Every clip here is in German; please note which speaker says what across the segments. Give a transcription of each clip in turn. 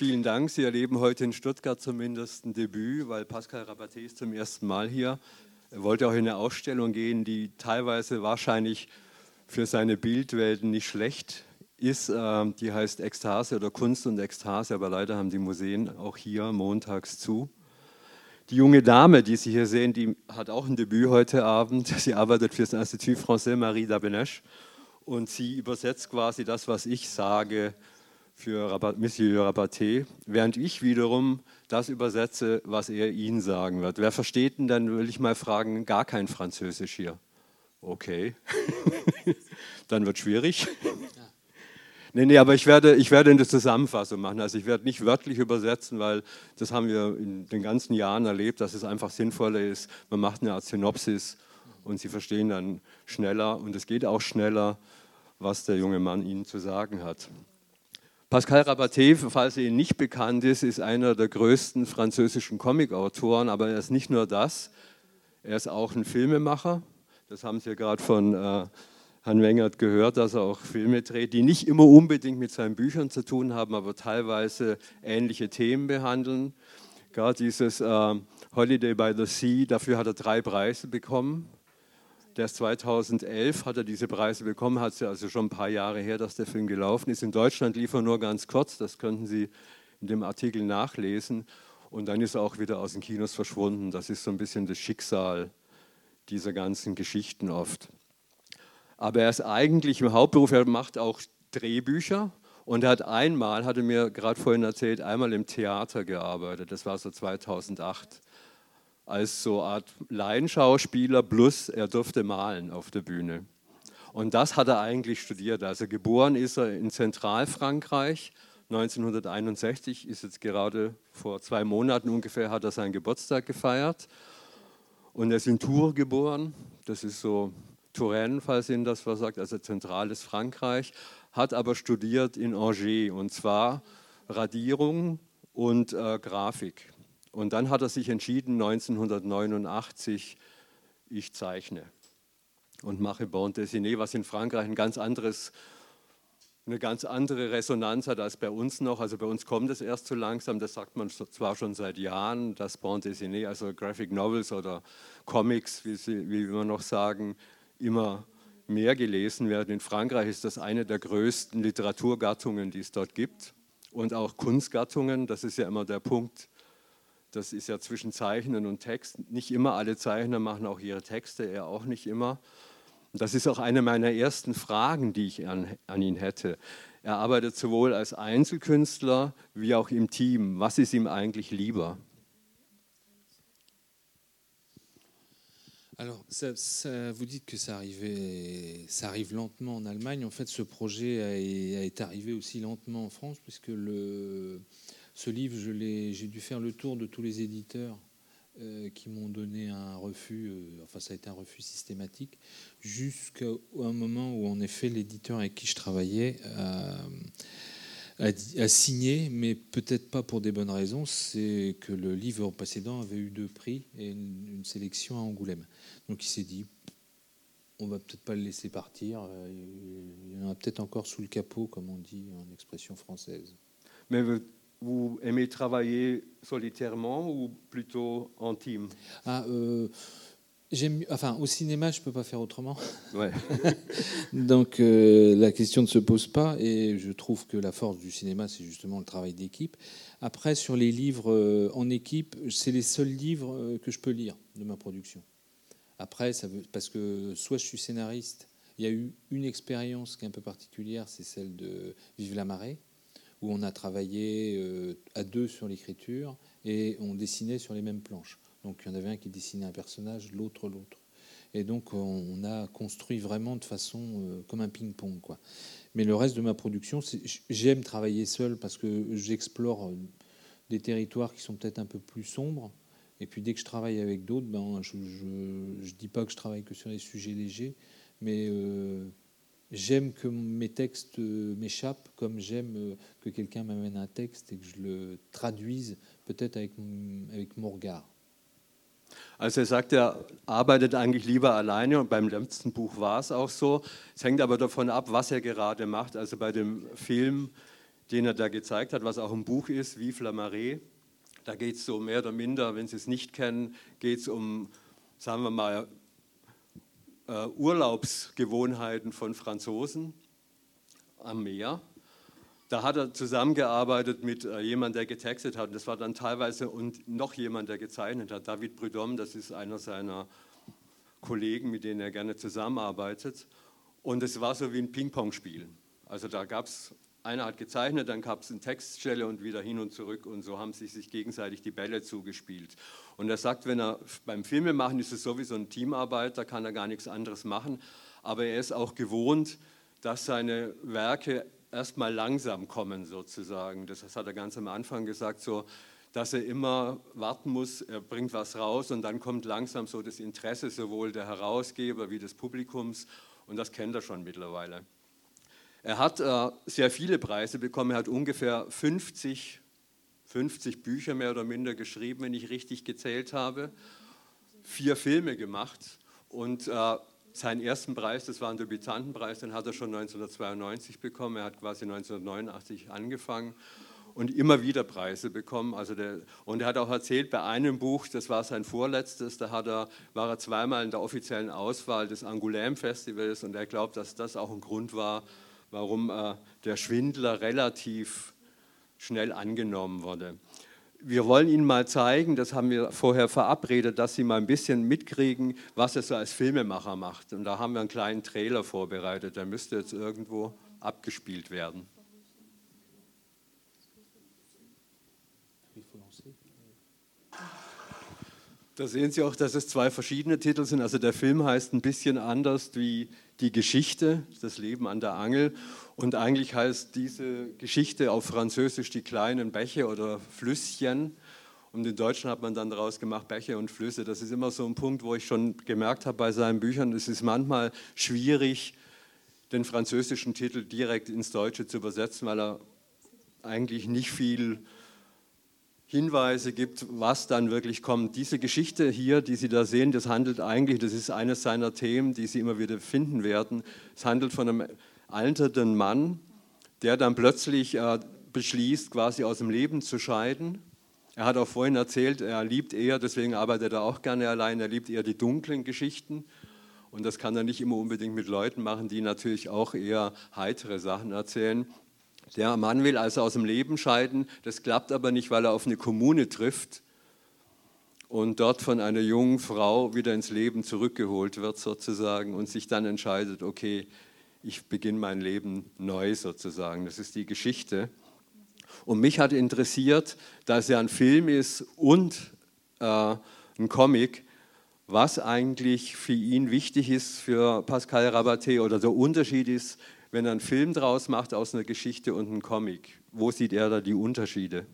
Speaker 1: vielen Dank. Sie erleben heute in Stuttgart zumindest ein Debüt, weil Pascal Rabaté ist zum ersten Mal hier. Er wollte auch in eine Ausstellung gehen, die teilweise wahrscheinlich für seine Bildwelten nicht schlecht ist. Ähm, die heißt Ekstase oder Kunst und Ekstase, aber leider haben die Museen auch hier montags zu. Die junge Dame, die Sie hier sehen, die hat auch ein Debüt heute Abend. Sie arbeitet für das Institut Français Marie d'Abenesch und sie übersetzt quasi das, was ich sage, für Rabat, Monsieur Rabaté, während ich wiederum das übersetze, was er Ihnen sagen wird. Wer versteht denn dann, will ich mal fragen, gar kein Französisch hier? Okay, dann wird es schwierig. Nee, nee, aber ich werde, ich werde eine Zusammenfassung machen. Also ich werde nicht wörtlich übersetzen, weil das haben wir in den ganzen Jahren erlebt, dass es einfach sinnvoller ist. Man macht eine Art Synopsis und Sie verstehen dann schneller und es geht auch schneller, was der junge Mann Ihnen zu sagen hat. Pascal Rabaté, falls er Ihnen nicht bekannt ist, ist einer der größten französischen Comicautoren, aber er ist nicht nur das, er ist auch ein Filmemacher. Das haben Sie ja gerade von äh, Herrn Wengert gehört, dass er auch Filme dreht, die nicht immer unbedingt mit seinen Büchern zu tun haben, aber teilweise ähnliche Themen behandeln. Gerade dieses äh, Holiday by the Sea, dafür hat er drei Preise bekommen. Der 2011 hat er diese Preise bekommen, hat es ja also schon ein paar Jahre her, dass der Film gelaufen ist. In Deutschland lief er nur ganz kurz, das könnten Sie in dem Artikel nachlesen. Und dann ist er auch wieder aus den Kinos verschwunden. Das ist so ein bisschen das Schicksal dieser ganzen Geschichten oft. Aber er ist eigentlich im Hauptberuf, er macht auch Drehbücher und er hat einmal, hatte mir gerade vorhin erzählt, einmal im Theater gearbeitet. Das war so 2008 als so Art Laienschauspieler plus er durfte malen auf der Bühne. Und das hat er eigentlich studiert. Also geboren ist er in Zentralfrankreich 1961, ist jetzt gerade vor zwei Monaten ungefähr, hat er seinen Geburtstag gefeiert. Und er ist in Tours geboren, das ist so Touraine, falls Ihnen das was sagt, also zentrales Frankreich, hat aber studiert in Angers und zwar Radierung und äh, Grafik. Und dann hat er sich entschieden, 1989, ich zeichne und mache Bande dessinée, was in Frankreich ein ganz anderes, eine ganz andere Resonanz hat als bei uns noch. Also bei uns kommt es erst so langsam, das sagt man zwar schon seit Jahren, dass Bande dessinée, also Graphic Novels oder Comics, wie, sie, wie wir noch sagen, immer mehr gelesen werden. In Frankreich ist das eine der größten Literaturgattungen, die es dort gibt. Und auch Kunstgattungen, das ist ja immer der Punkt. Das ist ja zwischen Zeichnen und Text. Nicht immer alle Zeichner machen auch ihre Texte, er auch nicht immer. Das ist auch eine meiner ersten Fragen, die ich an, an ihn hätte. Er arbeitet sowohl als Einzelkünstler wie auch im Team. Was ist ihm eigentlich lieber?
Speaker 2: Alors, ça, ça, vous dites que ça, arrivait, ça arrive lentement en Allemagne. En fait, ce projet a, a été arrivé aussi lentement en France, puisque le, ce livre, j'ai dû faire le tour de tous les éditeurs euh, qui m'ont donné un refus, euh, enfin ça a été un refus systématique, jusqu'à un moment où en effet l'éditeur avec qui je travaillais a, a, signé, mais peut-être pas pour des bonnes raisons, c'est que le livre précédent avait eu deux prix et une, sélection à Angoulême. Donc il s'est dit, on va peut-être pas le laisser partir. Euh, il y en a peut-être encore sous le capot, comme on dit en expression française.
Speaker 1: Mais vous aimez travailler solitairement ou plutôt en team?
Speaker 2: Ah, euh, enfin, au cinéma, je peux pas faire autrement.
Speaker 1: Ouais.
Speaker 2: Donc euh, la question ne se pose pas, et je trouve que la force du cinéma, c'est justement le travail d'équipe. Après, sur les livres en équipe, c'est les seuls livres que je peux lire de ma production. Après, ça veut, parce que soit je suis scénariste, il y a eu une expérience qui est un peu particulière, c'est celle de Vive la marée, où on a travaillé euh, à deux sur l'écriture et on dessinait sur les mêmes planches. Donc il y en avait un qui dessinait un personnage, l'autre l'autre. Et donc on a construit vraiment de façon euh, comme un ping-pong. quoi. Mais le reste de ma production, j'aime travailler seul parce que j'explore euh, des territoires qui sont peut-être un peu plus sombres et puis dès que je travaille avec d'autres, ben, je ne dis pas que je travaille que sur des sujets légers, mais j'aime que mes textes m'échappent, comme j'aime euh, que quelqu'un m'amène un texte et que je le traduise peut-être avec, avec mon regard.
Speaker 1: Also er sagt, er arbeitet eigentlich lieber alleine und beim letzten Buch war es auch so. Es hängt aber davon ab, was er gerade macht. Also bei dem Film den er da gezeigt hat, was auch ein Buch ist, Vive la Marée. Da geht es so mehr oder minder, wenn Sie es nicht kennen, geht es um, sagen wir mal, äh, Urlaubsgewohnheiten von Franzosen am Meer. Da hat er zusammengearbeitet mit äh, jemandem, der getextet hat. Das war dann teilweise und noch jemand, der gezeichnet hat. David Prudhomme, das ist einer seiner Kollegen, mit denen er gerne zusammenarbeitet. Und es war so wie ein Ping-Pong-Spiel. Also da gab es, einer hat gezeichnet, dann gab es eine Textstelle und wieder hin und zurück und so haben sie sich gegenseitig die Bälle zugespielt. Und er sagt, wenn er beim Filmemachen ist es sowieso ein Teamarbeit, da kann er gar nichts anderes machen. Aber er ist auch gewohnt, dass seine Werke erstmal langsam kommen sozusagen. Das hat er ganz am Anfang gesagt, so dass er immer warten muss, er bringt was raus und dann kommt langsam so das Interesse sowohl der Herausgeber wie des Publikums und das kennt er schon mittlerweile. Er hat äh, sehr viele Preise bekommen, er hat ungefähr 50, 50 Bücher mehr oder minder geschrieben, wenn ich richtig gezählt habe, vier Filme gemacht. Und äh, seinen ersten Preis, das war ein Debütantenpreis, den hat er schon 1992 bekommen, er hat quasi 1989 angefangen und immer wieder Preise bekommen. Also der, und er hat auch erzählt, bei einem Buch, das war sein vorletztes, da hat er, war er zweimal in der offiziellen Auswahl des Angoulême Festivals und er glaubt, dass das auch ein Grund war, warum äh, der Schwindler relativ schnell angenommen wurde. Wir wollen Ihnen mal zeigen, das haben wir vorher verabredet, dass Sie mal ein bisschen mitkriegen, was er so als Filmemacher macht. Und da haben wir einen kleinen Trailer vorbereitet, der müsste jetzt irgendwo abgespielt werden. Da sehen Sie auch, dass es zwei verschiedene Titel sind. Also der Film heißt ein bisschen anders wie die Geschichte, das Leben an der Angel. Und eigentlich heißt diese Geschichte auf Französisch die kleinen Bäche oder Flüsschen. Und in Deutschen hat man dann daraus gemacht Bäche und Flüsse. Das ist immer so ein Punkt, wo ich schon gemerkt habe bei seinen Büchern, es ist manchmal schwierig, den französischen Titel direkt ins Deutsche zu übersetzen, weil er eigentlich nicht viel Hinweise gibt, was dann wirklich kommt. Diese Geschichte hier, die Sie da sehen, das handelt eigentlich, das ist eines seiner Themen, die Sie immer wieder finden werden. Es handelt von einem alternden Mann, der dann plötzlich äh, beschließt, quasi aus dem Leben zu scheiden. Er hat auch vorhin erzählt, er liebt eher, deswegen arbeitet er auch gerne allein, er liebt eher die dunklen Geschichten. Und das kann er nicht immer unbedingt mit Leuten machen, die natürlich auch eher heitere Sachen erzählen. Der Mann will also aus dem Leben scheiden, das klappt aber nicht, weil er auf eine Kommune trifft und dort von einer jungen Frau wieder ins Leben zurückgeholt wird sozusagen und sich dann entscheidet, okay, ich beginne mein Leben neu sozusagen. Das ist die Geschichte. Und mich hat interessiert, dass er ein Film ist und äh, ein Comic, was eigentlich für ihn wichtig ist, für Pascal Rabaté oder der Unterschied ist wenn er Film draus macht aus einer Geschichte und einem Comic? Wo sieht er da die Unterschiede?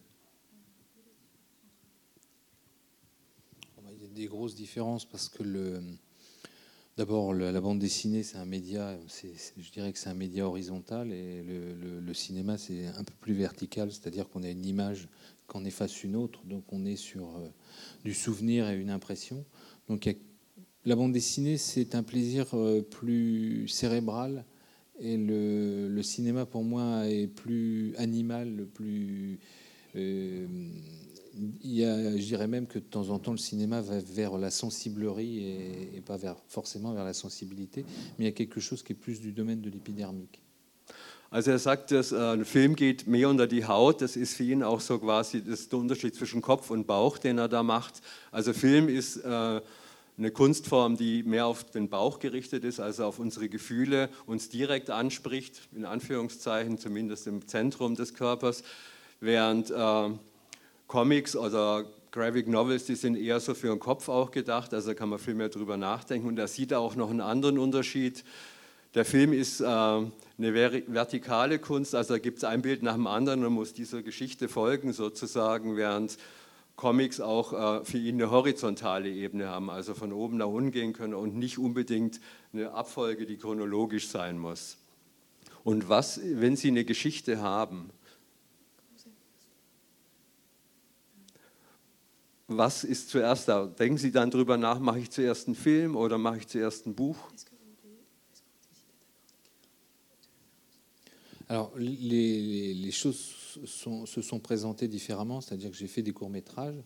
Speaker 2: Il y a des grosses différences parce que le, D'abord, la bande dessinée, c'est un média, je dirais que c'est un média horizontal, et le cinéma, c'est un peu plus vertical, c'est-à-dire qu'on a une image, qu'on efface une autre, donc on est sur euh, du souvenir et une impression. Donc la bande dessinée, c'est un plaisir euh, plus cérébral et le, le, cinéma, pour moi, est plus animal, plus. Euh, je dirais même que de temps en temps, le cinéma va vers la sensiblerie et, et, pas vers, forcément vers la sensibilité, mais il y a quelque chose qui est plus du domaine de l'épidermique.
Speaker 1: Also er sagt, dass äh, ein Film geht mehr unter die Haut. Das ist für ihn auch so quasi das der Unterschied zwischen Kopf und Bauch, den er da macht. Also Film ist äh, eine Kunstform, die mehr auf den Bauch gerichtet ist, also auf unsere Gefühle, uns direkt anspricht, in Anführungszeichen, zumindest im Zentrum des Körpers, während äh, Comics oder Graphic Novels, die sind eher so für den Kopf auch gedacht, also kann man viel mehr drüber nachdenken und er sieht auch noch einen anderen Unterschied. Der Film ist äh, eine vertikale Kunst, also da gibt es ein Bild nach dem anderen und muss dieser Geschichte folgen sozusagen, während Comics auch äh, für ihn eine horizontale Ebene haben, also von oben nach unten gehen können und nicht unbedingt eine Abfolge, die chronologisch sein muss. Und was, wenn Sie eine Geschichte haben, was ist zuerst da? Denken Sie dann drüber nach, mache ich zuerst einen Film oder mache ich zuerst ein Buch?
Speaker 2: Alors, les, les choses se sont présentées différemment, c'est-à-dire que j'ai fait des courts-métrages.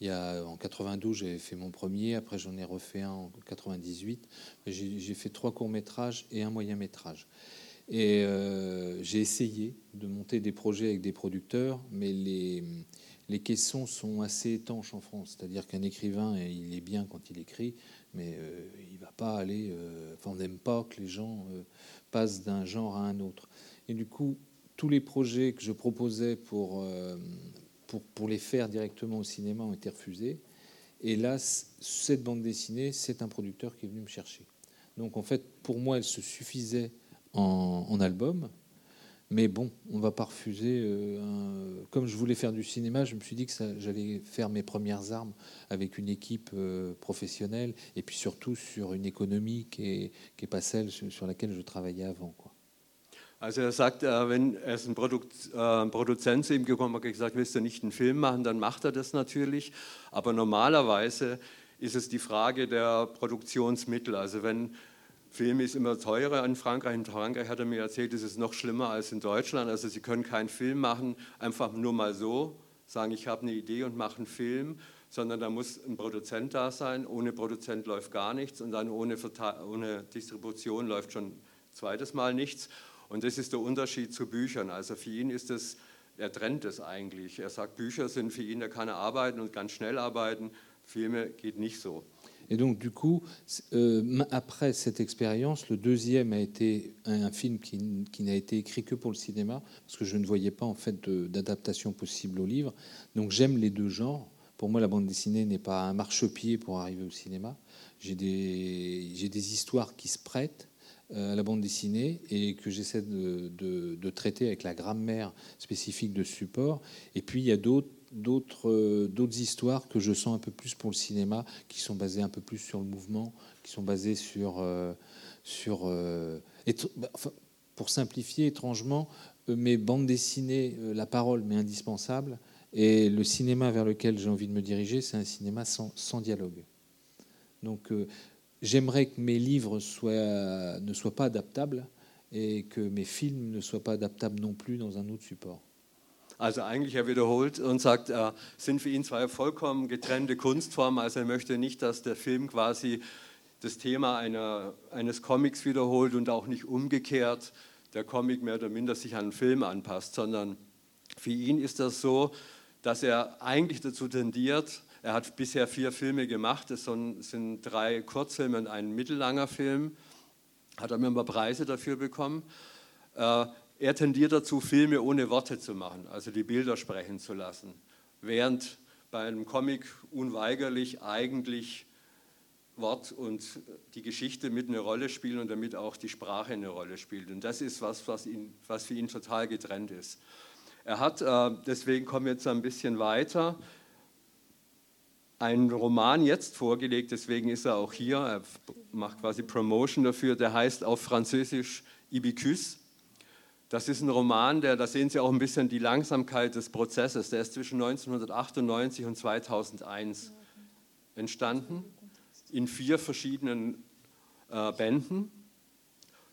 Speaker 2: Il y a, en 92, j'avais fait mon premier, après j'en ai refait un en 98. J'ai fait trois courts-métrages et un moyen-métrage. Et euh, j'ai essayé de monter des projets avec des producteurs, mais les, caissons sont assez étanches en France. C'est-à-dire qu'un écrivain, il est bien quand il écrit, mais euh, il va pas aller. Euh, enfin, on n'aime pas que les gens passent d'un genre à un autre. Et du coup, tous les projets que je proposais pour, pour, pour les faire directement au cinéma ont été refusés. Et là, cette bande dessinée, c'est un producteur qui est venu me chercher. Donc en fait, pour moi, elle se suffisait en, album. Mais bon, on va pas refuser. Euh, comme je voulais faire du cinéma, je me suis dit que j'allais faire mes premières armes avec une équipe euh, professionnelle et puis surtout sur une économie qui n'est pas celle sur laquelle je travaillais avant.
Speaker 1: Also er sagt, äh, wenn ist ein, Produkt, äh, ein Produzent zu ihm gekommen hat, gesagt, willst du nicht einen Film machen, dann macht er das natürlich. Aber normalerweise ist es die Frage der Produktionsmittel. Also wenn Film ist immer teurer in Frankreich. In Frankreich hat er mir erzählt, ist es noch schlimmer als in Deutschland. Also Sie können keinen Film machen, einfach nur mal so, sagen, ich habe eine Idee und mache einen Film, sondern da muss ein Produzent da sein. Ohne Produzent läuft gar nichts und dann ohne, ohne Distribution läuft schon zweites Mal nichts. Und das ist der Unterschied zu Büchern. Also für ihn ist es, er trennt es eigentlich. Er sagt, Bücher sind für ihn, da kann er arbeiten und ganz schnell arbeiten. Filme geht nicht so.
Speaker 2: Et donc, du coup, euh, après cette expérience, le deuxième a été un, film qui, n'a été écrit que pour le cinéma, parce que je ne voyais pas en fait d'adaptation possible au livre. Donc, j'aime les deux genres. Pour moi, la bande dessinée n'est pas un marchepied pour arriver au cinéma. J'ai des, des histoires qui se prêtent à la bande dessinée et que j'essaie de, traiter avec la grammaire spécifique de support. Et puis, il y a euh, d'autres histoires que je sens un peu plus pour le cinéma, qui sont basées un peu plus sur le mouvement, qui sont basées sur euh, euh, bah, pour simplifier étrangement mes bandes dessinées, la parole m'est indispensable et le cinéma vers lequel j'ai envie de me diriger, c'est un cinéma sans, sans dialogue. Donc j'aimerais que mes livres soient, ne soient pas adaptables et que mes films ne soient pas adaptables non plus dans un autre support.
Speaker 1: Also eigentlich er wiederholt und sagt, äh, sind für ihn zwei vollkommen getrennte Kunstformen. Also er möchte nicht, dass der Film quasi das Thema einer, eines Comics wiederholt und auch nicht umgekehrt der Comic mehr oder minder sich an den Film anpasst, sondern für ihn ist das so, dass er eigentlich dazu tendiert, er hat bisher vier Filme gemacht, es sind drei Kurzfilme und ein mittellanger Film, hat er mir immer Preise dafür bekommen. Äh, er tendiert dazu, Filme ohne Worte zu machen, also die Bilder sprechen zu lassen, während bei einem Comic unweigerlich eigentlich Wort und die Geschichte mit eine Rolle spielen und damit auch die Sprache eine Rolle spielt. Und das ist was, was, ihn, was für ihn total getrennt ist. Er hat, äh, deswegen kommen wir jetzt ein bisschen weiter, einen Roman jetzt vorgelegt, deswegen ist er auch hier, er macht quasi Promotion dafür, der heißt auf Französisch Ibicus. Das ist ein Roman, der, da sehen Sie auch ein bisschen die Langsamkeit des Prozesses. Der ist zwischen 1998 und 2001 entstanden, in vier verschiedenen äh, Bänden.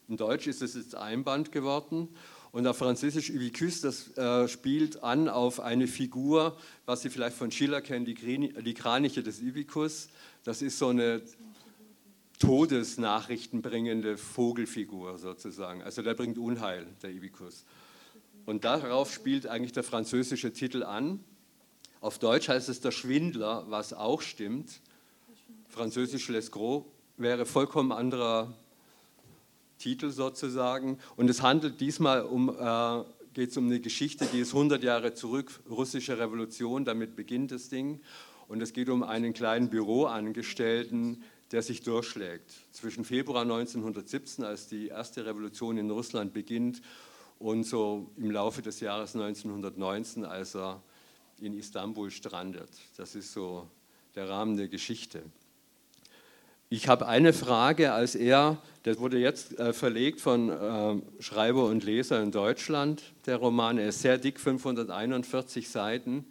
Speaker 1: In Deutsch ist es jetzt ein Band geworden. Und auf Französisch Ubicus, das äh, spielt an auf eine Figur, was Sie vielleicht von Schiller kennen, die, die Kraniche des Ubicus. Das ist so eine Todesnachrichten bringende Vogelfigur sozusagen. Also der bringt Unheil, der Ibikus. Und darauf spielt eigentlich der französische Titel an. Auf Deutsch heißt es der Schwindler, was auch stimmt. Französisch Lesgros wäre vollkommen anderer Titel sozusagen. Und es handelt diesmal um, äh, geht es um eine Geschichte, die ist 100 Jahre zurück, russische Revolution, damit beginnt das Ding. Und es geht um einen kleinen Büroangestellten, der sich durchschlägt. Zwischen Februar 1917, als die erste Revolution in Russland beginnt, und so im Laufe des Jahres 1919, als er in Istanbul strandet. Das ist so der Rahmen der Geschichte. Ich habe eine Frage, als er, das wurde jetzt äh, verlegt von äh, Schreiber und Leser in Deutschland, der Roman, er ist sehr dick, 541 Seiten.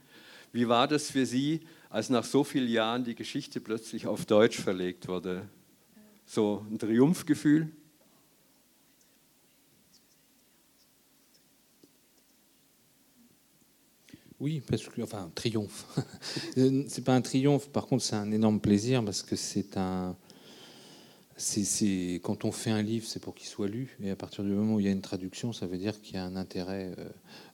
Speaker 1: Wie war das für Sie, als nach so vielen Jahren die Geschichte plötzlich auf Deutsch verlegt wurde? So ein Triumphgefühl?
Speaker 2: Oui, parce que, enfin, triomphe. Euh, n'est pas un triomphe, par contre, c'est un énorme plaisir parce que c'est un, C'est, quand on fait un livre, c'est pour qu'il soit lu, et à partir du moment où il y a une traduction, ça veut dire qu'il y a un intérêt euh,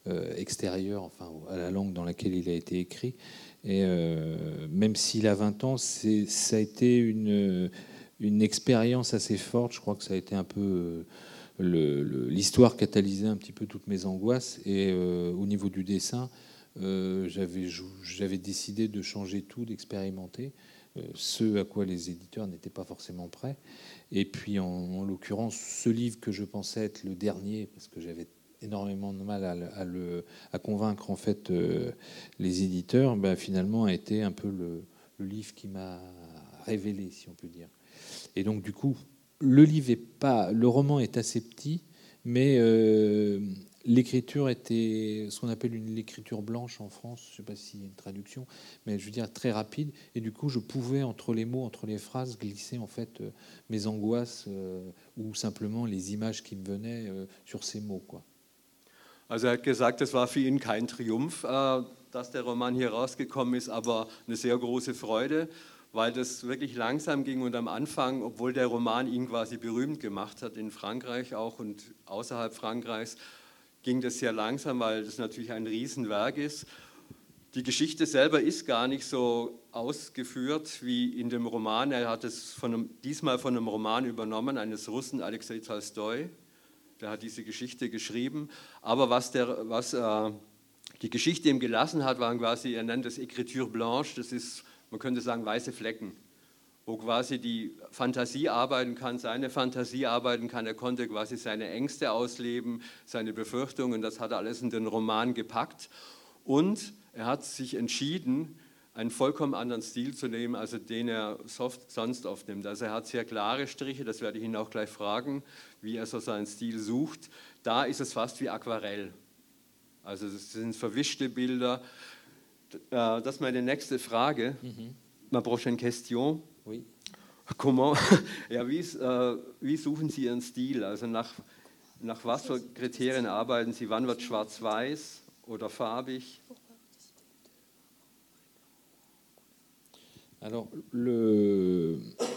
Speaker 2: euh, extérieur, enfin, à la langue dans laquelle il a été écrit. Et euh, même s'il a 20 ans, ça a été une, expérience assez forte. Je crois que ça a été un peu l'histoire catalysait un petit peu toutes mes angoisses. Et au niveau du dessin, j'avais décidé de changer tout, d'expérimenter, ce à quoi les éditeurs n'étaient pas forcément prêts. Et puis, en, l'occurrence, ce livre que je pensais être le dernier, parce que j'avais énormément de mal à, convaincre en fait euh, les éditeurs, ben, finalement a été un peu le, livre qui m'a révélé, si on peut dire. Et donc, du coup, le livre est pas, le roman est assez petit, mais l'écriture était ce qu'on appelle une l'écriture blanche en France. Je ne sais pas s'il y a une traduction, mais je veux dire très rapide. Et du coup, je pouvais entre les mots, entre les phrases, glisser en fait euh, mes angoisses euh, ou simplement les images qui me venaient euh, sur ces mots, quoi.
Speaker 1: Also er gesagt, es war für ihn kein Triumph, äh, dass der Roman hier rausgekommen ist, aber eine sehr große Freude, weil das wirklich langsam ging und am Anfang, obwohl der Roman ihn quasi berühmt gemacht hat in Frankreich auch und außerhalb Frankreichs, ging das sehr langsam, weil das natürlich ein Riesenwerk ist. Die Geschichte selber ist gar nicht so ausgeführt wie in dem Roman. Er hat es von einem, diesmal von einem Roman übernommen, eines Russen, Alexei Tolstoi. Der hat diese Geschichte geschrieben. Aber was, der, was äh, die Geschichte ihm gelassen hat, waren quasi, er nennt es Écriture Blanche, das ist, man könnte sagen, weiße Flecken wo quasi die Fantasie arbeiten kann, seine Fantasie arbeiten kann. Er konnte quasi seine Ängste ausleben, seine Befürchtungen, das hat er alles in den Roman gepackt. Und er hat sich entschieden, einen vollkommen anderen Stil zu nehmen, als den er sonst oft nimmt. Also er hat sehr klare Striche, das werde ich ihn auch gleich fragen, wie er so seinen Stil sucht. Da ist es fast wie Aquarell. Also das sind verwischte Bilder. Äh, das ist meine nächste Frage. Mhm. Ma prochaine question. Oui. Comment, ja, wie, äh, wie, suchen Sie Ihren Stil? Also nach, nach was für Kriterien arbeiten Sie? Wann wird schwarz-weiß oder farbig?
Speaker 2: Alors,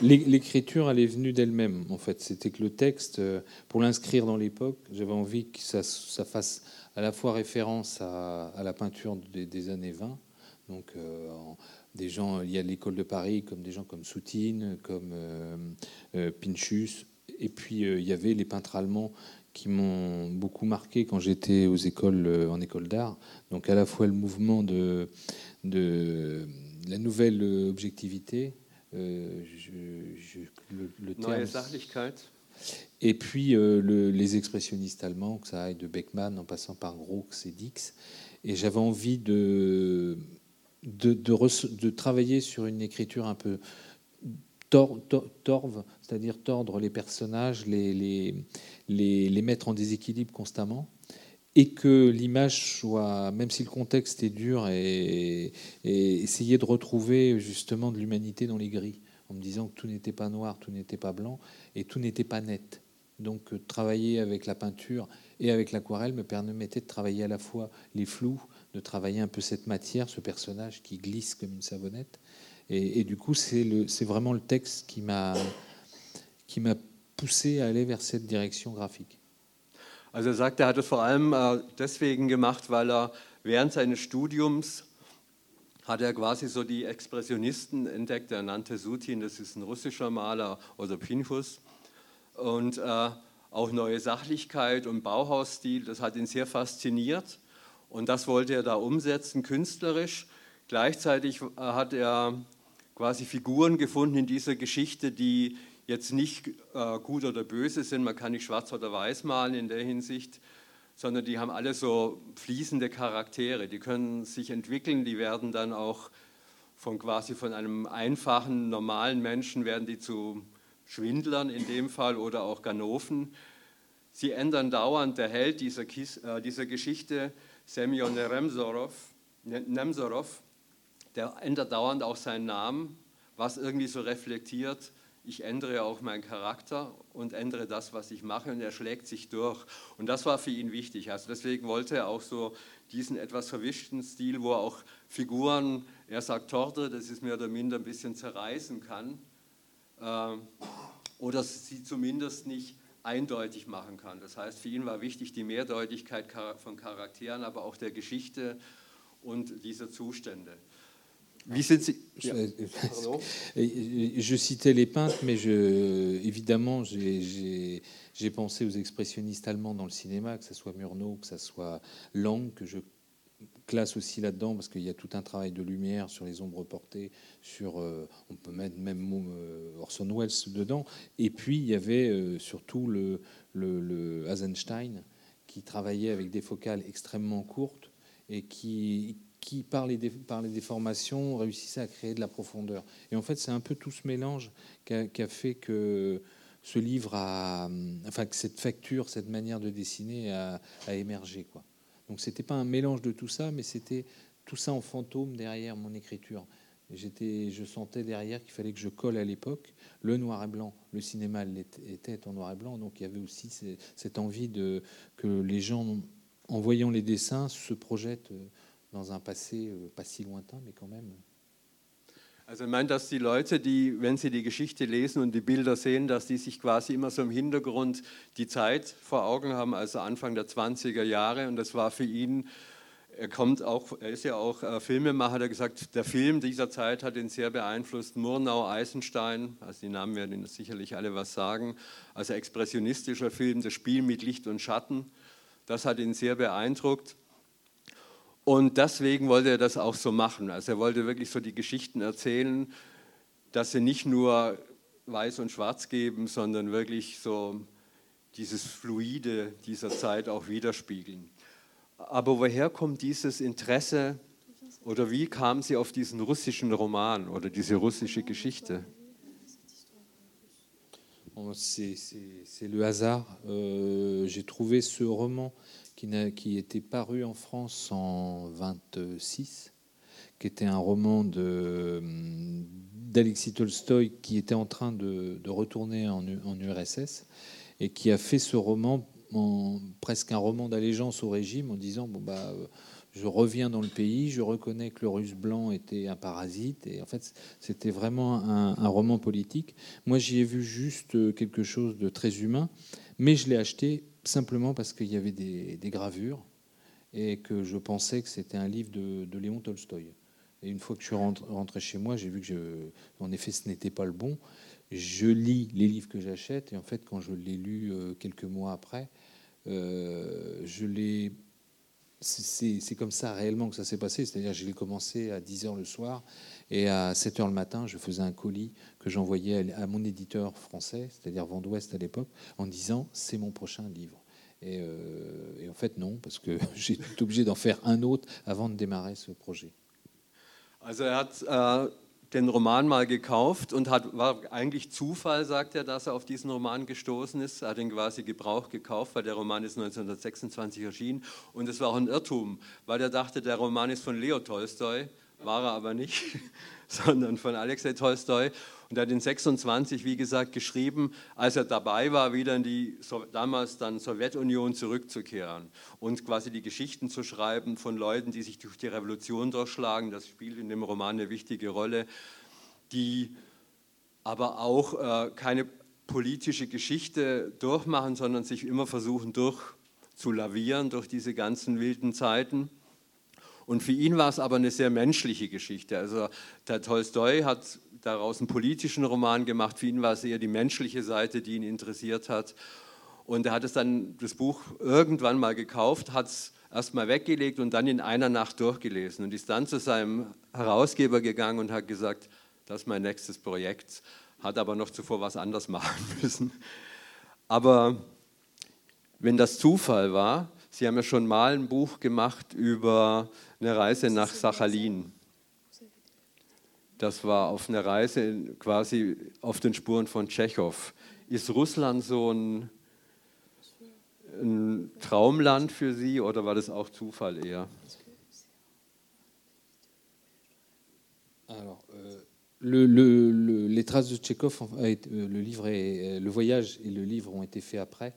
Speaker 2: l'écriture, elle est venue d'elle-même, en fait. C'était que le texte, euh, pour l'inscrire dans l'époque, j'avais envie que ça, ça, fasse à la fois référence à, à la peinture des, des, années 20, donc euh, en, des gens liés à l'école de Paris, comme des gens comme Soutine, comme euh, euh, Pinchus. Et puis euh, il y avait les peintres allemands qui m'ont beaucoup marqué quand j'étais aux écoles, en école d'art. Donc à la fois le mouvement de, de la nouvelle objectivité, le,
Speaker 1: terme,
Speaker 2: et puis le, les expressionnistes allemands, que ça aille de Beckmann en passant par Gros et Dix. Et j'avais envie de de, de, travailler sur une écriture un peu torve, c'est-à-dire tordre les personnages, les, les, les, mettre en déséquilibre constamment, et que l'image soit, même si le contexte est dur, et, essayer de retrouver justement de l'humanité dans les gris, en me disant que tout n'était pas noir, tout n'était pas blanc, et tout n'était pas net. Donc euh, travailler avec la peinture et avec l'aquarelle me permettait de travailler à la fois les flous, de travailler un peu cette matière, ce personnage qui glisse comme une savonnette. Et, et du coup, c'est vraiment le texte qui m'a poussé à aller vers cette direction graphique.
Speaker 1: Also er sagt, er hat es vor allem äh, deswegen gemacht, weil er während seines Studiums hat er quasi so die Expressionisten entdeckt. Er nannte Sutin, das ist ein russischer Maler, oder Pinchus. Und äh, auch neue Sachlichkeit und Bauhausstil, das hat ihn sehr fasziniert. Und das wollte er da umsetzen, künstlerisch. Gleichzeitig äh, hat er quasi Figuren gefunden in dieser Geschichte, die jetzt nicht äh, gut oder böse sind. Man kann nicht schwarz oder weiß malen in der Hinsicht, sondern die haben alle so fließende Charaktere. Die können sich entwickeln, die werden dann auch von quasi von einem einfachen, normalen Menschen werden die zu Schwindlern in dem Fall oder auch Ganoven. Sie ändern dauernd, der Held dieser, äh, dieser Geschichte Semyon Nemsorov, Nemsorov, der ändert dauernd auch seinen Namen, was irgendwie so reflektiert, ich ändere auch meinen Charakter und ändere das, was ich mache und er schlägt sich durch. Und das war für ihn wichtig. Also deswegen wollte er auch so diesen etwas verwischten Stil, wo er auch Figuren, er sagt Torte, das ist mehr oder minder ein bisschen zerreißen kann äh, oder sie zumindest nicht eindeutig machen kann. Das heißt, für ihn war wichtig die Mehrdeutigkeit von Charakteren, aber auch der Geschichte und dieser Zustände.
Speaker 2: Wie sind Sie ja. Je citais les peintres, mais je, évidemment, j'ai pensé aux expressionnistes allemands dans le cinéma, que ce soit Murnau, que ce soit Lang, que je classe aussi là-dedans parce qu'il y a tout un travail de lumière sur les ombres portées, sur euh, on peut mettre même euh, Orson Welles dedans. Et puis il y avait euh, surtout le, le, le Eisenstein qui travaillait avec des focales extrêmement courtes et qui, qui, par les, par les déformations, réussissait à créer de la profondeur. Et en fait, c'est un peu tout ce mélange qui a, fait que ce livre a, enfin, que cette facture, cette manière de dessiner a, a émergé, quoi. Donc, c'était pas un mélange de tout ça, mais c'était tout ça en fantôme derrière mon écriture. J'étais, je sentais derrière qu'il fallait que je colle à l'époque le noir et blanc. Le cinéma était en noir et blanc, donc il y avait aussi cette envie de que les gens, en voyant les dessins, se projettent dans un passé euh, pas si lointain, mais quand même.
Speaker 1: Also ich meine, dass die Leute, die, wenn sie die Geschichte lesen und die Bilder sehen, dass die sich quasi immer so im Hintergrund die Zeit vor Augen haben, also Anfang der 20er Jahre. Und das war für ihn, er kommt auch, er ist ja auch äh, Filmemacher, hat er gesagt, der Film dieser Zeit hat ihn sehr beeinflusst. Murnau, Eisenstein, also die Namen werden Ihnen sicherlich alle was sagen. Also expressionistischer Film, das Spiel mit Licht und Schatten, das hat ihn sehr beeindruckt. Und deswegen wollte er das auch so machen. Also er wollte wirklich so die Geschichten erzählen, dass sie nicht nur weiß und schwarz geben, sondern wirklich so dieses Fluide dieser Zeit auch widerspiegeln. Aber woher kommt dieses Interesse oder wie kam sie auf diesen russischen Roman oder diese russische Geschichte?
Speaker 2: C'est le hasard. Euh, J'ai trouvé ce roman qui, était paru en France en 26, qui était un roman d'Alexis Tolstoï qui était en train de, retourner en, URSS et qui a fait ce roman presque un roman d'allégeance au régime en disant bon bah je reviens dans le pays, je reconnais que le russe blanc était un parasite et en fait c'était vraiment un, un, roman politique. Moi j'y ai vu juste quelque chose de très humain, mais je l'ai acheté simplement parce qu'il y avait des, gravures et que je pensais que c'était un livre de, Léon Tolstoï. Et une fois que je suis rentré chez moi, j'ai vu que, je, en effet, ce n'était pas le bon. Je lis les livres que j'achète et en fait, quand je l'ai lu euh, quelques mois après, euh, je l'ai c'est comme ça réellement que ça s'est passé. C'est-à-dire, j'ai commencé à 10 h le soir et à 7 h le matin, je faisais un colis que j'envoyais à, mon éditeur français, c'est-à-dire Vendouest à l'époque, en disant c'est mon prochain livre. Et, euh, et, en fait, non, parce que j'étais obligé d'en faire un autre avant de démarrer ce projet.
Speaker 1: Also er hat äh, den Roman mal gekauft und hat, war eigentlich Zufall, sagt er, dass er auf diesen Roman gestoßen ist. Er hat ihn quasi Gebrauch gekauft, weil der Roman ist 1926 erschienen. Und es war auch ein Irrtum, weil er dachte, der Roman ist von Leo Tolstoi, war er aber nicht, sondern von Alexei Tolstoi. Und er hat in 26, wie gesagt, geschrieben, als er dabei war, wieder in die damals dann Sowjetunion zurückzukehren und quasi die Geschichten zu schreiben von Leuten, die sich durch die Revolution durchschlagen. Das spielt in dem Roman eine wichtige Rolle, die aber auch äh, keine politische Geschichte durchmachen, sondern sich immer versuchen durchzulavieren durch diese ganzen wilden Zeiten. Und für ihn war es aber eine sehr menschliche Geschichte. Also der Tolstoi hat daraus einen politischen Roman gemacht. Für ihn war es eher die menschliche Seite, die ihn interessiert hat. Und er hat es dann, das Buch irgendwann mal gekauft, hat es erst mal weggelegt und dann in einer Nacht durchgelesen und ist dann zu seinem Herausgeber gegangen und hat gesagt, das ist mein nächstes Projekt, hat aber noch zuvor was anderes machen müssen. Aber wenn das Zufall war, Sie haben ja schon mal ein Buch gemacht über eine Reise nach Sachalin. Das war auf einer Reise quasi auf den Spuren von Tschechow. Ist Russland so ein, ein Traumland für Sie oder war das auch Zufall eher?
Speaker 2: Alors, euh, le, le, le, les traces de Tchekhov, euh, le, livre est, euh, le voyage et le livre ont été faits après.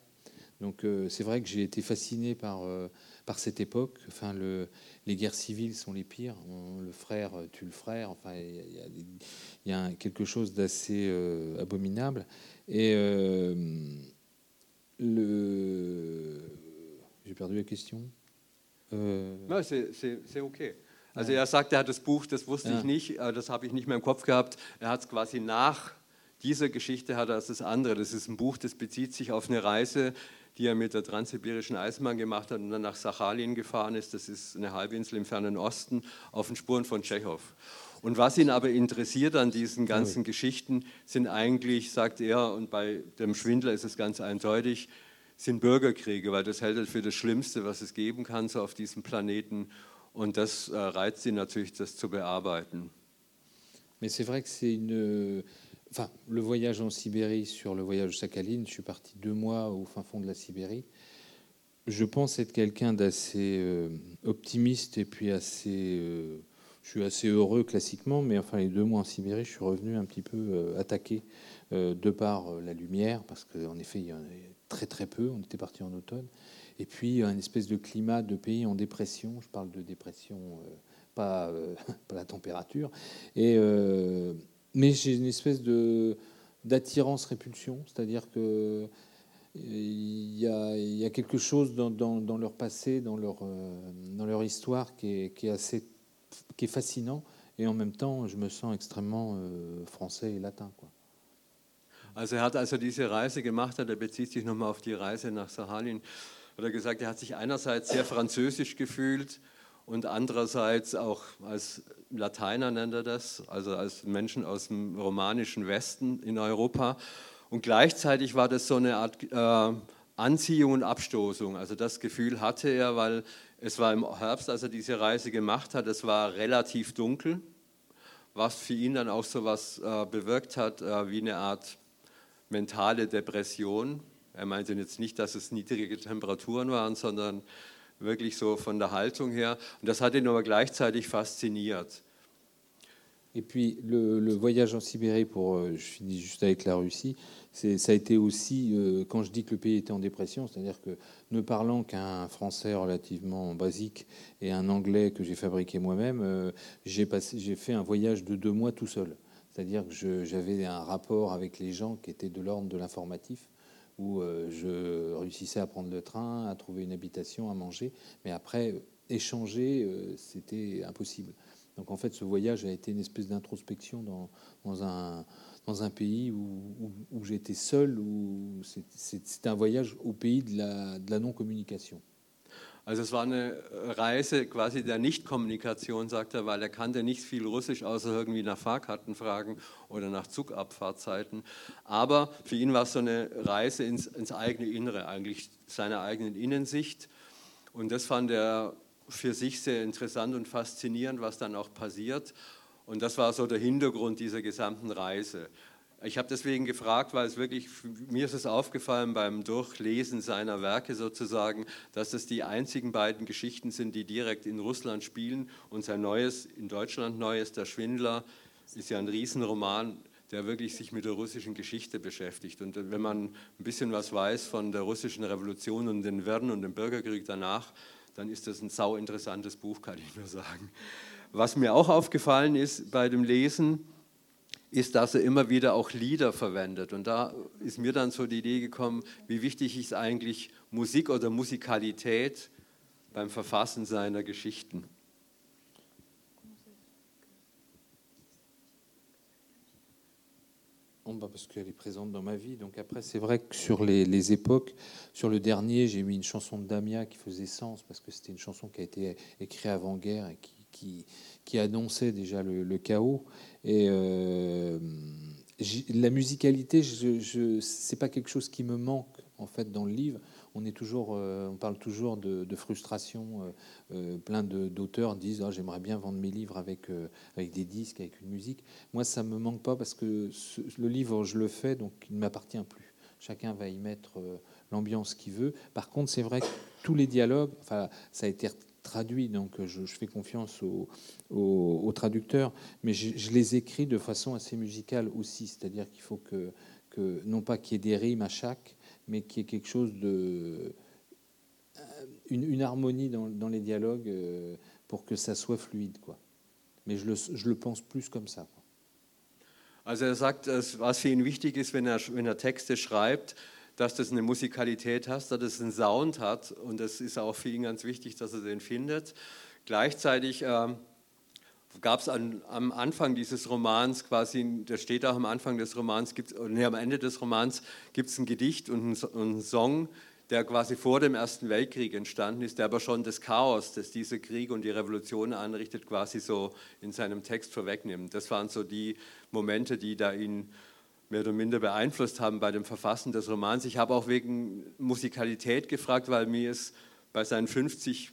Speaker 2: Donc euh, c'est vrai que j'ai été fasciné par, euh, par cette époque. Enfin, le, les guerres civiles sont les pires. le frère tue le frère. Enfin, il y, a, quelque chose d'assez abominable. Et le, j'ai perdu la question.
Speaker 1: Äh, c'est okay. Also er sagt, er hat das Buch, das wusste ja. ich nicht, das habe ich nicht mehr im Kopf gehabt. Er hat es quasi nach dieser Geschichte hat er das andere. Das ist ein Buch, das bezieht sich auf eine Reise, die er mit der transsibirischen Eisenbahn gemacht hat und dann nach Sachalin gefahren ist. Das ist eine Halbinsel im fernen Osten auf den Spuren von Tschechow. Und was ihn aber interessiert an diesen ganzen Geschichten, sind eigentlich, sagt er, und bei dem Schwindler ist es ganz eindeutig, sind Bürgerkriege, weil das hält er für das Schlimmste, was es geben kann, so auf diesem Planeten. Und das äh, reizt ihn natürlich, das zu bearbeiten.
Speaker 2: Mais c'est vrai que c'est une. Enfin, le voyage en Sibérie sur le voyage de Sakhaline, je suis parti deux mois au fin fond de la Sibérie. Je pense être quelqu'un d'assez euh, optimiste et puis assez. Euh, je suis assez heureux classiquement, mais enfin, les deux mois en Sibérie, je suis revenu un petit peu euh, attaqué de par la lumière, parce qu'en effet, il y en avait très très peu. On était parti en automne. Et puis, un espèce de climat de pays en dépression. Je parle de dépression, pas, pas, la température. Et, mais j'ai une espèce de d'attirance-répulsion, c'est-à-dire que il y, a, quelque chose dans, leur passé, dans leur, dans leur histoire qui est, qui est assez qui est fascinant et en même temps, je me sens extrêmement euh, français et latin. Quoi.
Speaker 1: Also er hat also diese Reise gemacht hat, er bezieht sich nochmal auf die Reise nach Sahalin, hat er gesagt, er hat sich einerseits sehr französisch gefühlt und andererseits auch als Lateiner nennt er das, also als Menschen aus dem romanischen Westen in Europa. Und gleichzeitig war das so eine Art äh, Anziehung und Abstoßung. Also das Gefühl hatte er, weil es war im Herbst, als er diese Reise gemacht hat, es war relativ dunkel, was für ihn dann auch so was äh, bewirkt hat, äh, wie eine Art mentale Depression. Er meinte jetzt nicht, dass es niedrige Temperaturen waren, sondern wirklich so von der Haltung her. Und das hat ihn aber gleichzeitig fasziniert.
Speaker 2: Et puis le, voyage en Sibérie, pour, euh, je finis juste avec la Russie, ça a été aussi, euh, quand je dis que le pays était en dépression, c'est-à-dire que ne parlant qu'un français relativement basique et un anglais que j'ai fabriqué moi-même, euh, j'ai fait un voyage de deux mois tout seul. C'est-à-dire que j'avais un rapport avec les gens qui étaient de l'ordre de l'informatif, où je réussissais à prendre le train, à trouver une habitation, à manger, mais après, échanger, c'était impossible. Donc en fait, ce voyage a été une espèce d'introspection dans, un, pays où, j'étais seul, où c'était un voyage au pays de la, de la non-communication.
Speaker 1: Also es war eine Reise quasi der Nichtkommunikation, sagt er, weil er kannte nicht viel Russisch, außer irgendwie nach Fahrkartenfragen oder nach Zugabfahrtzeiten. Aber für ihn war es so eine Reise ins, ins eigene Innere, eigentlich seiner eigenen Innensicht. Und das fand er für sich sehr interessant und faszinierend, was dann auch passiert. Und das war so der Hintergrund dieser gesamten Reise. Ich habe deswegen gefragt, weil es wirklich, mir ist es aufgefallen beim Durchlesen seiner Werke sozusagen, dass es die einzigen beiden Geschichten sind, die direkt in Russland spielen. Und sein neues, in Deutschland neues, Der Schwindler, ist ja ein Riesenroman, der wirklich sich mit der russischen Geschichte beschäftigt. Und wenn man ein bisschen was weiß von der russischen Revolution und den Wirren und dem Bürgerkrieg danach, dann ist das ein sau interessantes Buch, kann ich nur sagen. Was mir auch aufgefallen ist bei dem Lesen, ist, dass er immer wieder auch Lieder verwendet. Und da ist mir dann so die Idee gekommen, wie wichtig ist eigentlich Musik oder Musikalität beim Verfassen seiner Geschichten?
Speaker 2: Parce qu'elle est présente dans ma vie. Donc après, c'est vrai que sur les, époques, sur le dernier, j'ai mis une chanson de Damia qui faisait sens parce que c'était une chanson qui a été écrite avant-guerre et qui, qui, annonçait déjà le, chaos. Et euh, la musicalité, je, je c'est pas quelque chose qui me manque en fait dans le livre on, est toujours, euh, on parle toujours de, frustration. Euh, euh, plein d'auteurs disent ah, J'aimerais bien vendre mes livres avec, avec des disques, avec une musique. Moi, ça me manque pas parce que le livre, je le fais, donc il ne m'appartient plus. Chacun va y mettre l'ambiance qu'il veut. Par contre, c'est vrai que tous les dialogues, ça a été traduit, donc je, fais confiance aux, traducteurs, mais je, les écris de façon assez musicale aussi, c'est-à-dire qu'il faut que, non pas qu'il y ait des rimes à chaque, mais qui est quelque chose de une, une harmonie dans, dans, les dialogues euh, pour que ça soit fluide. Quoi. Mais je le, je le pense plus comme ça. Quoi.
Speaker 1: Also er sagt, was für ihn wichtig ist, wenn er, wenn er Texte schreibt, dass das eine Musikalität hat, dass es einen Sound hat. Und das ist auch für ihn ganz wichtig, dass er den findet. Gleichzeitig äh, gab es am Anfang dieses Romans quasi, da steht auch am Anfang des Romans, gibt's, nee, am Ende des Romans gibt es ein Gedicht und einen Song, der quasi vor dem Ersten Weltkrieg entstanden ist, der aber schon das Chaos, das dieser Krieg und die Revolution anrichtet, quasi so in seinem Text vorwegnimmt. Das waren so die Momente, die da ihn mehr oder minder beeinflusst haben bei dem Verfassen des Romans. Ich habe auch wegen Musikalität gefragt, weil mir ist bei seinen 50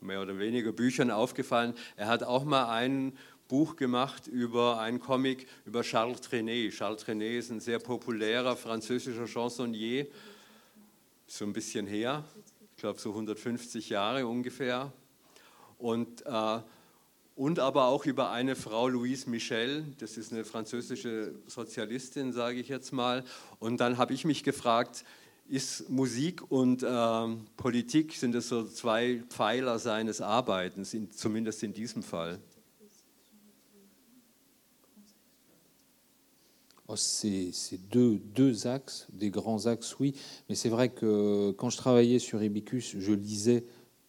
Speaker 1: mehr oder weniger Büchern aufgefallen, er hat auch mal ein Buch gemacht über einen Comic über Charles Trenet. Charles Trenet ist ein sehr populärer französischer Chansonnier, so ein bisschen her, ich glaube so 150 Jahre ungefähr. Und äh, und aber auch über eine Frau, Louise Michel, das ist eine französische Sozialistin, sage ich jetzt mal. Und dann habe ich mich gefragt, ist Musik und äh, Politik, sind das so zwei Pfeiler seines Arbeitens, in, zumindest in diesem Fall?
Speaker 2: Oh, c'est deux, deux axes, des grands axes, oui. Mais c'est vrai que quand je travaillais sur Ibicus, je lisais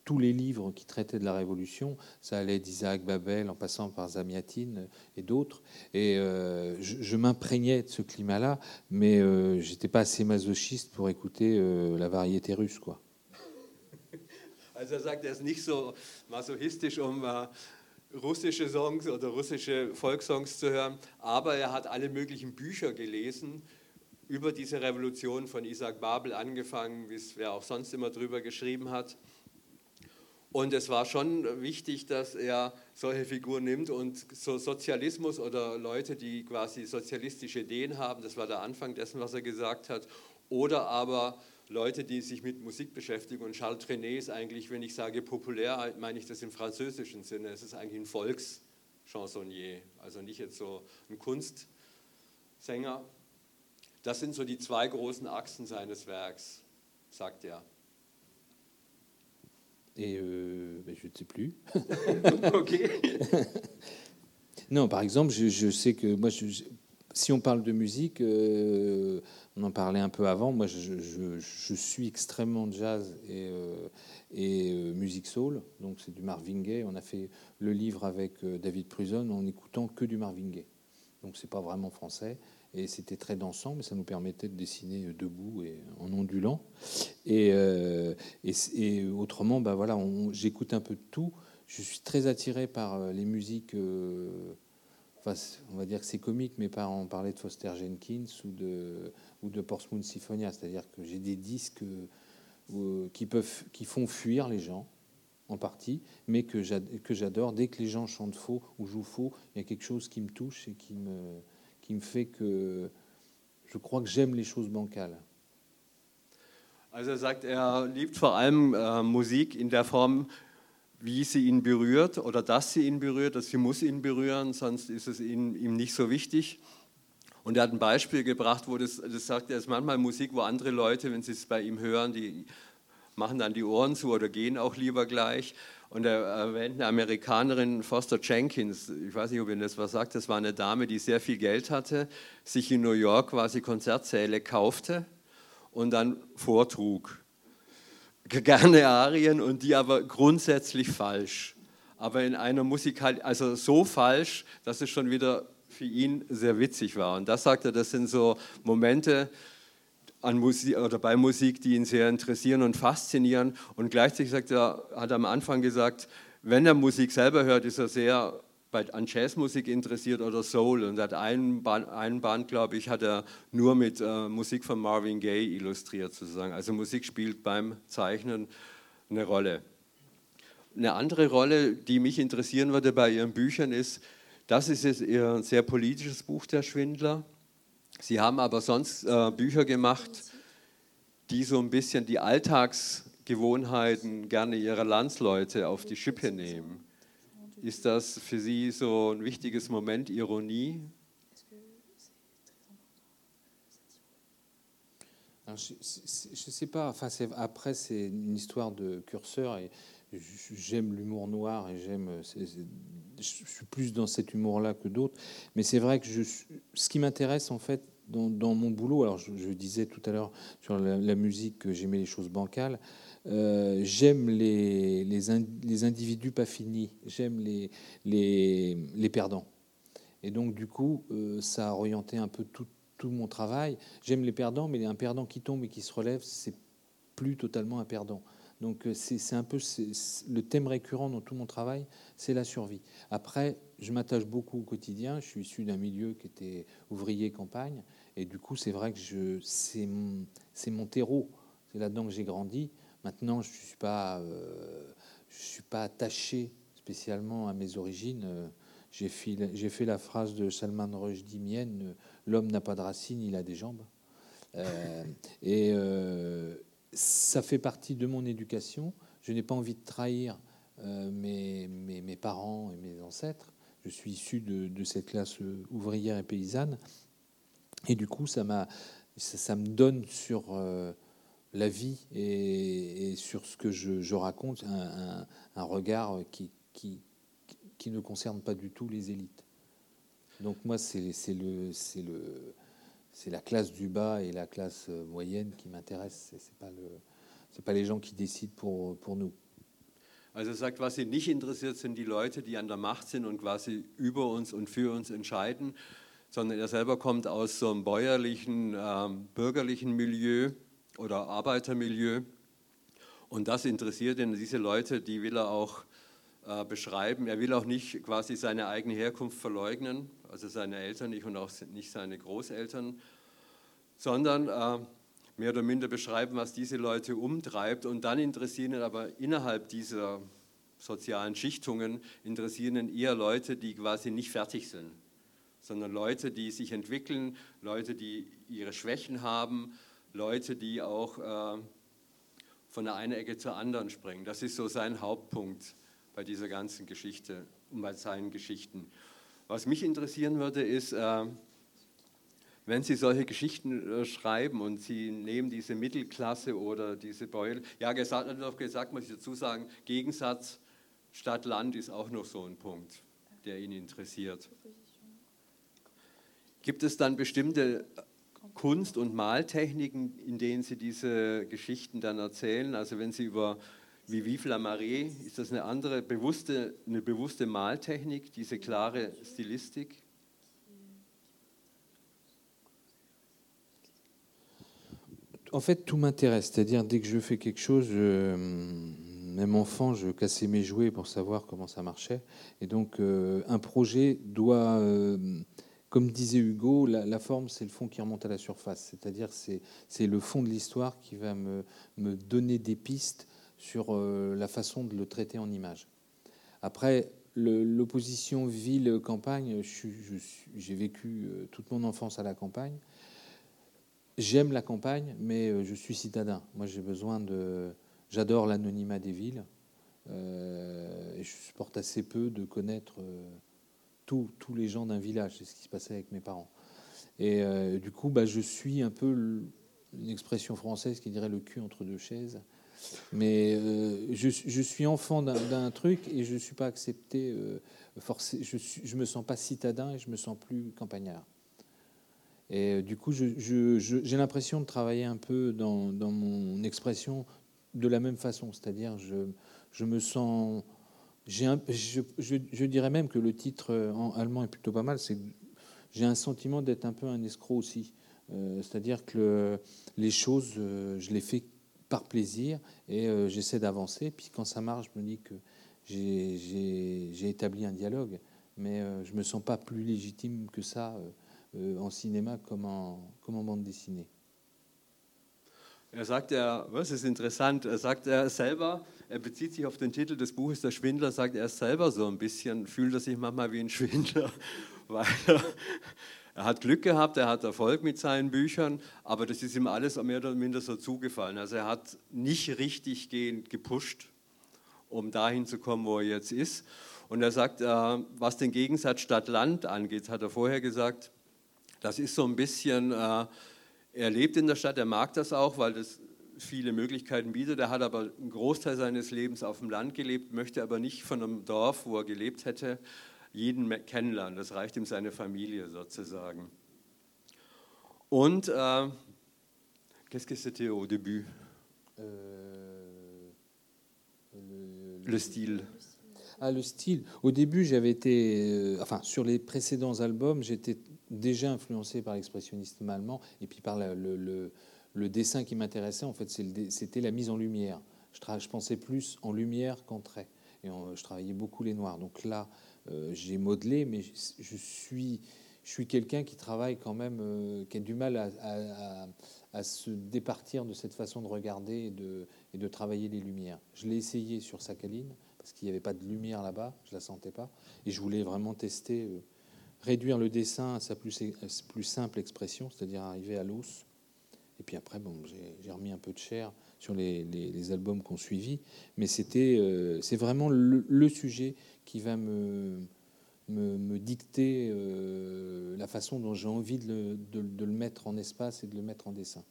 Speaker 2: tous les livres qui traitaient de la Révolution. Ça allait d'Isaac Babel en passant par Zamiatine et d'autres. Et euh, je, m'imprégnais de ce climat-là, mais euh, j'étais pas assez masochiste pour écouter euh, la variété russe, quoi.
Speaker 1: Also er sagt, er ist nicht so masochistisch, um uh, russische Songs oder russische Volkssongs zu hören, aber er hat alle möglichen Bücher gelesen über diese Revolution von Isaac Babel angefangen, bis wer auch sonst immer drüber geschrieben hat. Und es war schon wichtig, dass er solche Figuren nimmt und so Sozialismus oder Leute, die quasi sozialistische Ideen haben, das war der Anfang dessen, was er gesagt hat, oder aber Leute, die sich mit Musik beschäftigen. Und Charles Trenet ist eigentlich, wenn ich sage populär, meine ich das im französischen Sinne. Es ist eigentlich ein Volkschansonnier, also nicht jetzt so ein Kunstsänger. Das sind so die zwei großen Achsen seines Werks, sagt er.
Speaker 2: Et euh, ben, je ne sais plus.
Speaker 1: ok.
Speaker 2: non, par exemple, je, je, sais que moi, je, si on parle de musique, euh, on en parlait un peu avant. Moi, je, je suis extrêmement jazz et, euh, et euh, musique soul. Donc, c'est du Marvin Gaye. On a fait le livre avec David Pruzon en écoutant que du Marvin Gaye. Donc, c'est pas vraiment français et c'était très dansant, mais ça nous permettait de dessiner debout et en ondulant. Et, euh, autrement, bah voilà, j'écoute un peu de tout. Je suis très attiré par euh, les musiques. Euh, enfin, on va dire que c'est comique, mais pas en parler de Foster Jenkins ou de ou de Portsmouth Symphonia. C'est-à-dire que j'ai des disques euh, qui peuvent, qui font fuir les gens en partie, mais que j'adore. Dès que les gens chantent faux ou jouent faux, il y a quelque chose qui me touche et qui me qui me fait que je crois que j'aime les choses bancales.
Speaker 1: Also er sagt, er liebt vor allem äh, Musik in der Form, wie sie ihn berührt oder dass sie ihn berührt, dass sie muss ihn berühren, sonst ist es ihm, ihm nicht so wichtig. Und er hat ein Beispiel gebracht, wo das, das sagt, er ist manchmal Musik, wo andere Leute, wenn sie es bei ihm hören, die machen dann die Ohren zu oder gehen auch lieber gleich. Und er erwähnt eine Amerikanerin, Foster Jenkins, ich weiß nicht, ob Ihnen das was sagt, das war eine Dame, die sehr viel Geld hatte, sich in New York quasi Konzertsäle kaufte und dann vortrug. Gerne Arien und die aber grundsätzlich falsch. Aber in einer Musikal, also so falsch, dass es schon wieder für ihn sehr witzig war. Und das sagt er, das sind so Momente, an Musik oder bei Musik, die ihn sehr interessieren und faszinieren. Und gleichzeitig sagt er, hat er am Anfang gesagt, wenn er Musik selber hört, ist er sehr an Jazzmusik interessiert oder Soul. Und hat einen Band, einen Band glaube ich, hat er nur mit äh, Musik von Marvin Gaye illustriert sozusagen. Also Musik spielt beim Zeichnen eine Rolle. Eine andere Rolle, die mich interessieren würde bei Ihren Büchern, ist, das ist jetzt Ihr sehr politisches Buch, Der Schwindler. Sie haben aber sonst äh, Bücher gemacht, die so ein bisschen die Alltagsgewohnheiten gerne ihrer Landsleute auf die Schippe nehmen. Ist das für Sie so ein wichtiges Moment, Ironie?
Speaker 2: je ne sais pas. Enfin, après, c'est une histoire de curseur et j'aime l'humour noir et j'aime. Je suis plus dans cet humour-là que d'autres. Mais c'est vrai que ce qui m'intéresse en fait dans, mon boulot, alors je, disais tout à l'heure sur la, musique que j'aimais les choses bancales. Euh, j'aime les, les, individus pas finis. J'aime les, les, les, perdants. Et donc, du coup, euh, ça a orienté un peu tout, tout mon travail. J'aime les perdants, mais un perdant qui tombe et qui se relève, c'est plus totalement un perdant. Donc euh, c'est un peu le thème récurrent dans tout mon travail, c'est la survie. Après, je m'attache beaucoup au quotidien. Je suis issu d'un milieu qui était ouvrier campagne, et du coup, c'est vrai que c'est mon, mon terreau. C'est là-dedans que j'ai grandi. Maintenant, je suis pas, euh, suis pas attaché spécialement à mes origines. Euh, j'ai fait, fait, la phrase de Salman Rushdie mienne l'homme n'a pas de racines, il a des jambes. Et ça fait partie de mon éducation. Je n'ai pas envie de trahir euh, mes, parents et mes ancêtres. Je suis issu de, cette classe ouvrière et paysanne. Et du coup, ça, me donne sur la vie et, sur ce que je, raconte un, regard qui, ne concerne pas du tout les élites. Donc moi, c'est le, la classe du bas et la classe euh, moyenne qui m'intéresse. C'est pas le, pas les gens qui décident pour, pour nous.
Speaker 1: Also er sagt, was ihn nicht interessiert, sind die Leute, die an der Macht sind und quasi über uns und für uns entscheiden, sondern er selber kommt aus so einem bäuerlichen, ähm, bürgerlichen Milieu oder Arbeitermilieu. Und das interessiert ihn. Diese Leute, die will er auch beschreiben. Er will auch nicht quasi seine eigene Herkunft verleugnen, also seine Eltern nicht und auch nicht seine Großeltern, sondern äh, mehr oder minder beschreiben, was diese Leute umtreibt. Und dann interessieren ihn aber innerhalb dieser sozialen Schichtungen, interessieren ihn eher Leute, die quasi nicht fertig sind, sondern Leute, die sich entwickeln, Leute, die ihre Schwächen haben, Leute, die auch äh, von der einen Ecke zur anderen springen. Das ist so sein Hauptpunkt bei dieser ganzen Geschichte und bei seinen Geschichten. Was mich interessieren würde, ist, äh, wenn Sie solche Geschichten äh, schreiben und Sie nehmen diese Mittelklasse oder diese Beule, ja, gesagt, gesagt, muss ich dazu sagen, Gegensatz Stadt-Land ist auch noch so ein Punkt, der ihn interessiert. Gibt es dann bestimmte Kunst- und Maltechniken, in denen Sie diese Geschichten dann erzählen? Also wenn Sie über wie Vive la Marée, ist das eine andere, bewusste, eine bewusste Maltechnik, diese klare Stylistik?
Speaker 2: En fait, tout m'intéresse. C'est-à-dire, dès que je fais quelque chose, même enfant, je cassais mes jouets pour savoir comment ça marchait. Et donc, euh, un projet doit, euh, comme disait Hugo, la, forme, c'est le fond qui remonte à la surface. C'est-à-dire, c'est le fond de l'histoire qui va me donner des pistes sur euh, la façon de le traiter en image. Après, l'opposition ville-campagne, j'ai vécu euh, toute mon enfance à la campagne. J'aime la campagne, mais euh, je suis citadin. Moi, j'ai besoin de. J'adore l'anonymat des villes. et je supporte assez peu de connaître tous les gens d'un village. C'est ce qui se passait avec mes parents. Et du coup, bah, je suis un peu une expression française qui dirait le cul entre deux chaises. Mais euh, je, suis enfant d'un truc et je ne suis pas accepté. Euh, je ne me sens pas citadin et je me sens plus campagnard. Et euh, du coup, j'ai l'impression de travailler un peu dans, mon expression de la même façon. C'est-à-dire, je, je me sens. Je, dirais même que le titre en allemand est plutôt pas mal. C'est j'ai un sentiment d'être un peu un escroc aussi. C'est-à-dire que les choses, je les fais par plaisir et euh, j'essaie d'avancer. Puis quand ça marche, je me dis que j'ai établi un dialogue, mais euh, je me sens pas plus légitime que ça euh, en cinéma comme en, bande dessinée.
Speaker 1: Er sagt, er, was ist interessant, er sagt er selber, er bezieht sich auf den Titel des Buches Der Schwindler, sagt er selber so ein bisschen, fühlt er sich manchmal wie ein Schwindler, weil er, er hat Glück gehabt, er hat Erfolg mit seinen Büchern, aber das ist ihm alles mehr oder minder so zugefallen. Also er hat nicht richtig gehend gepusht, um dahin zu kommen, wo er jetzt ist. Und er sagt, äh, was den Gegensatz Stadt-Land angeht, hat er vorher gesagt, das ist so ein bisschen, äh, Er lebt in der Stadt, er mag das auch, weil das viele Möglichkeiten bietet. Er hat aber einen Großteil seines Lebens auf dem Land gelebt, möchte aber nicht von einem Dorf, wo er gelebt hätte, jeden kennenlernen. Das reicht ihm seine Familie sozusagen. Und, äh, qu'est-ce que c'était au début? Euh, le, le, style.
Speaker 2: Ah, le style. Au début, j'avais été. Euh, enfin, sur les précédents albums, j'étais déjà influencé par l'expressionnisme allemand et puis par le, le, le dessin qui m'intéressait. En fait, c'était la mise en lumière. Je, je, pensais plus en lumière qu'en trait. Et je travaillais beaucoup les noirs. Donc là, j'ai modelé, mais je, suis, je suis quelqu'un qui travaille quand même, euh, qui a du mal à, se départir de cette façon de regarder et de, travailler les lumières. Je l'ai essayé sur Sakhaline, parce qu'il n'y avait pas de lumière là-bas, je la sentais pas. Et je voulais vraiment tester, euh, réduire le dessin à sa plus, simple expression, c'est-à-dire arriver à l'os. Et puis après, bon, j'ai remis un peu de chair sur les, les, les albums qu'on suivi, mais c'était, euh, c'est vraiment le, sujet qui va me, me, me dicter euh, la façon dont j'ai envie de le, de, de le, mettre en espace et de le mettre en dessin.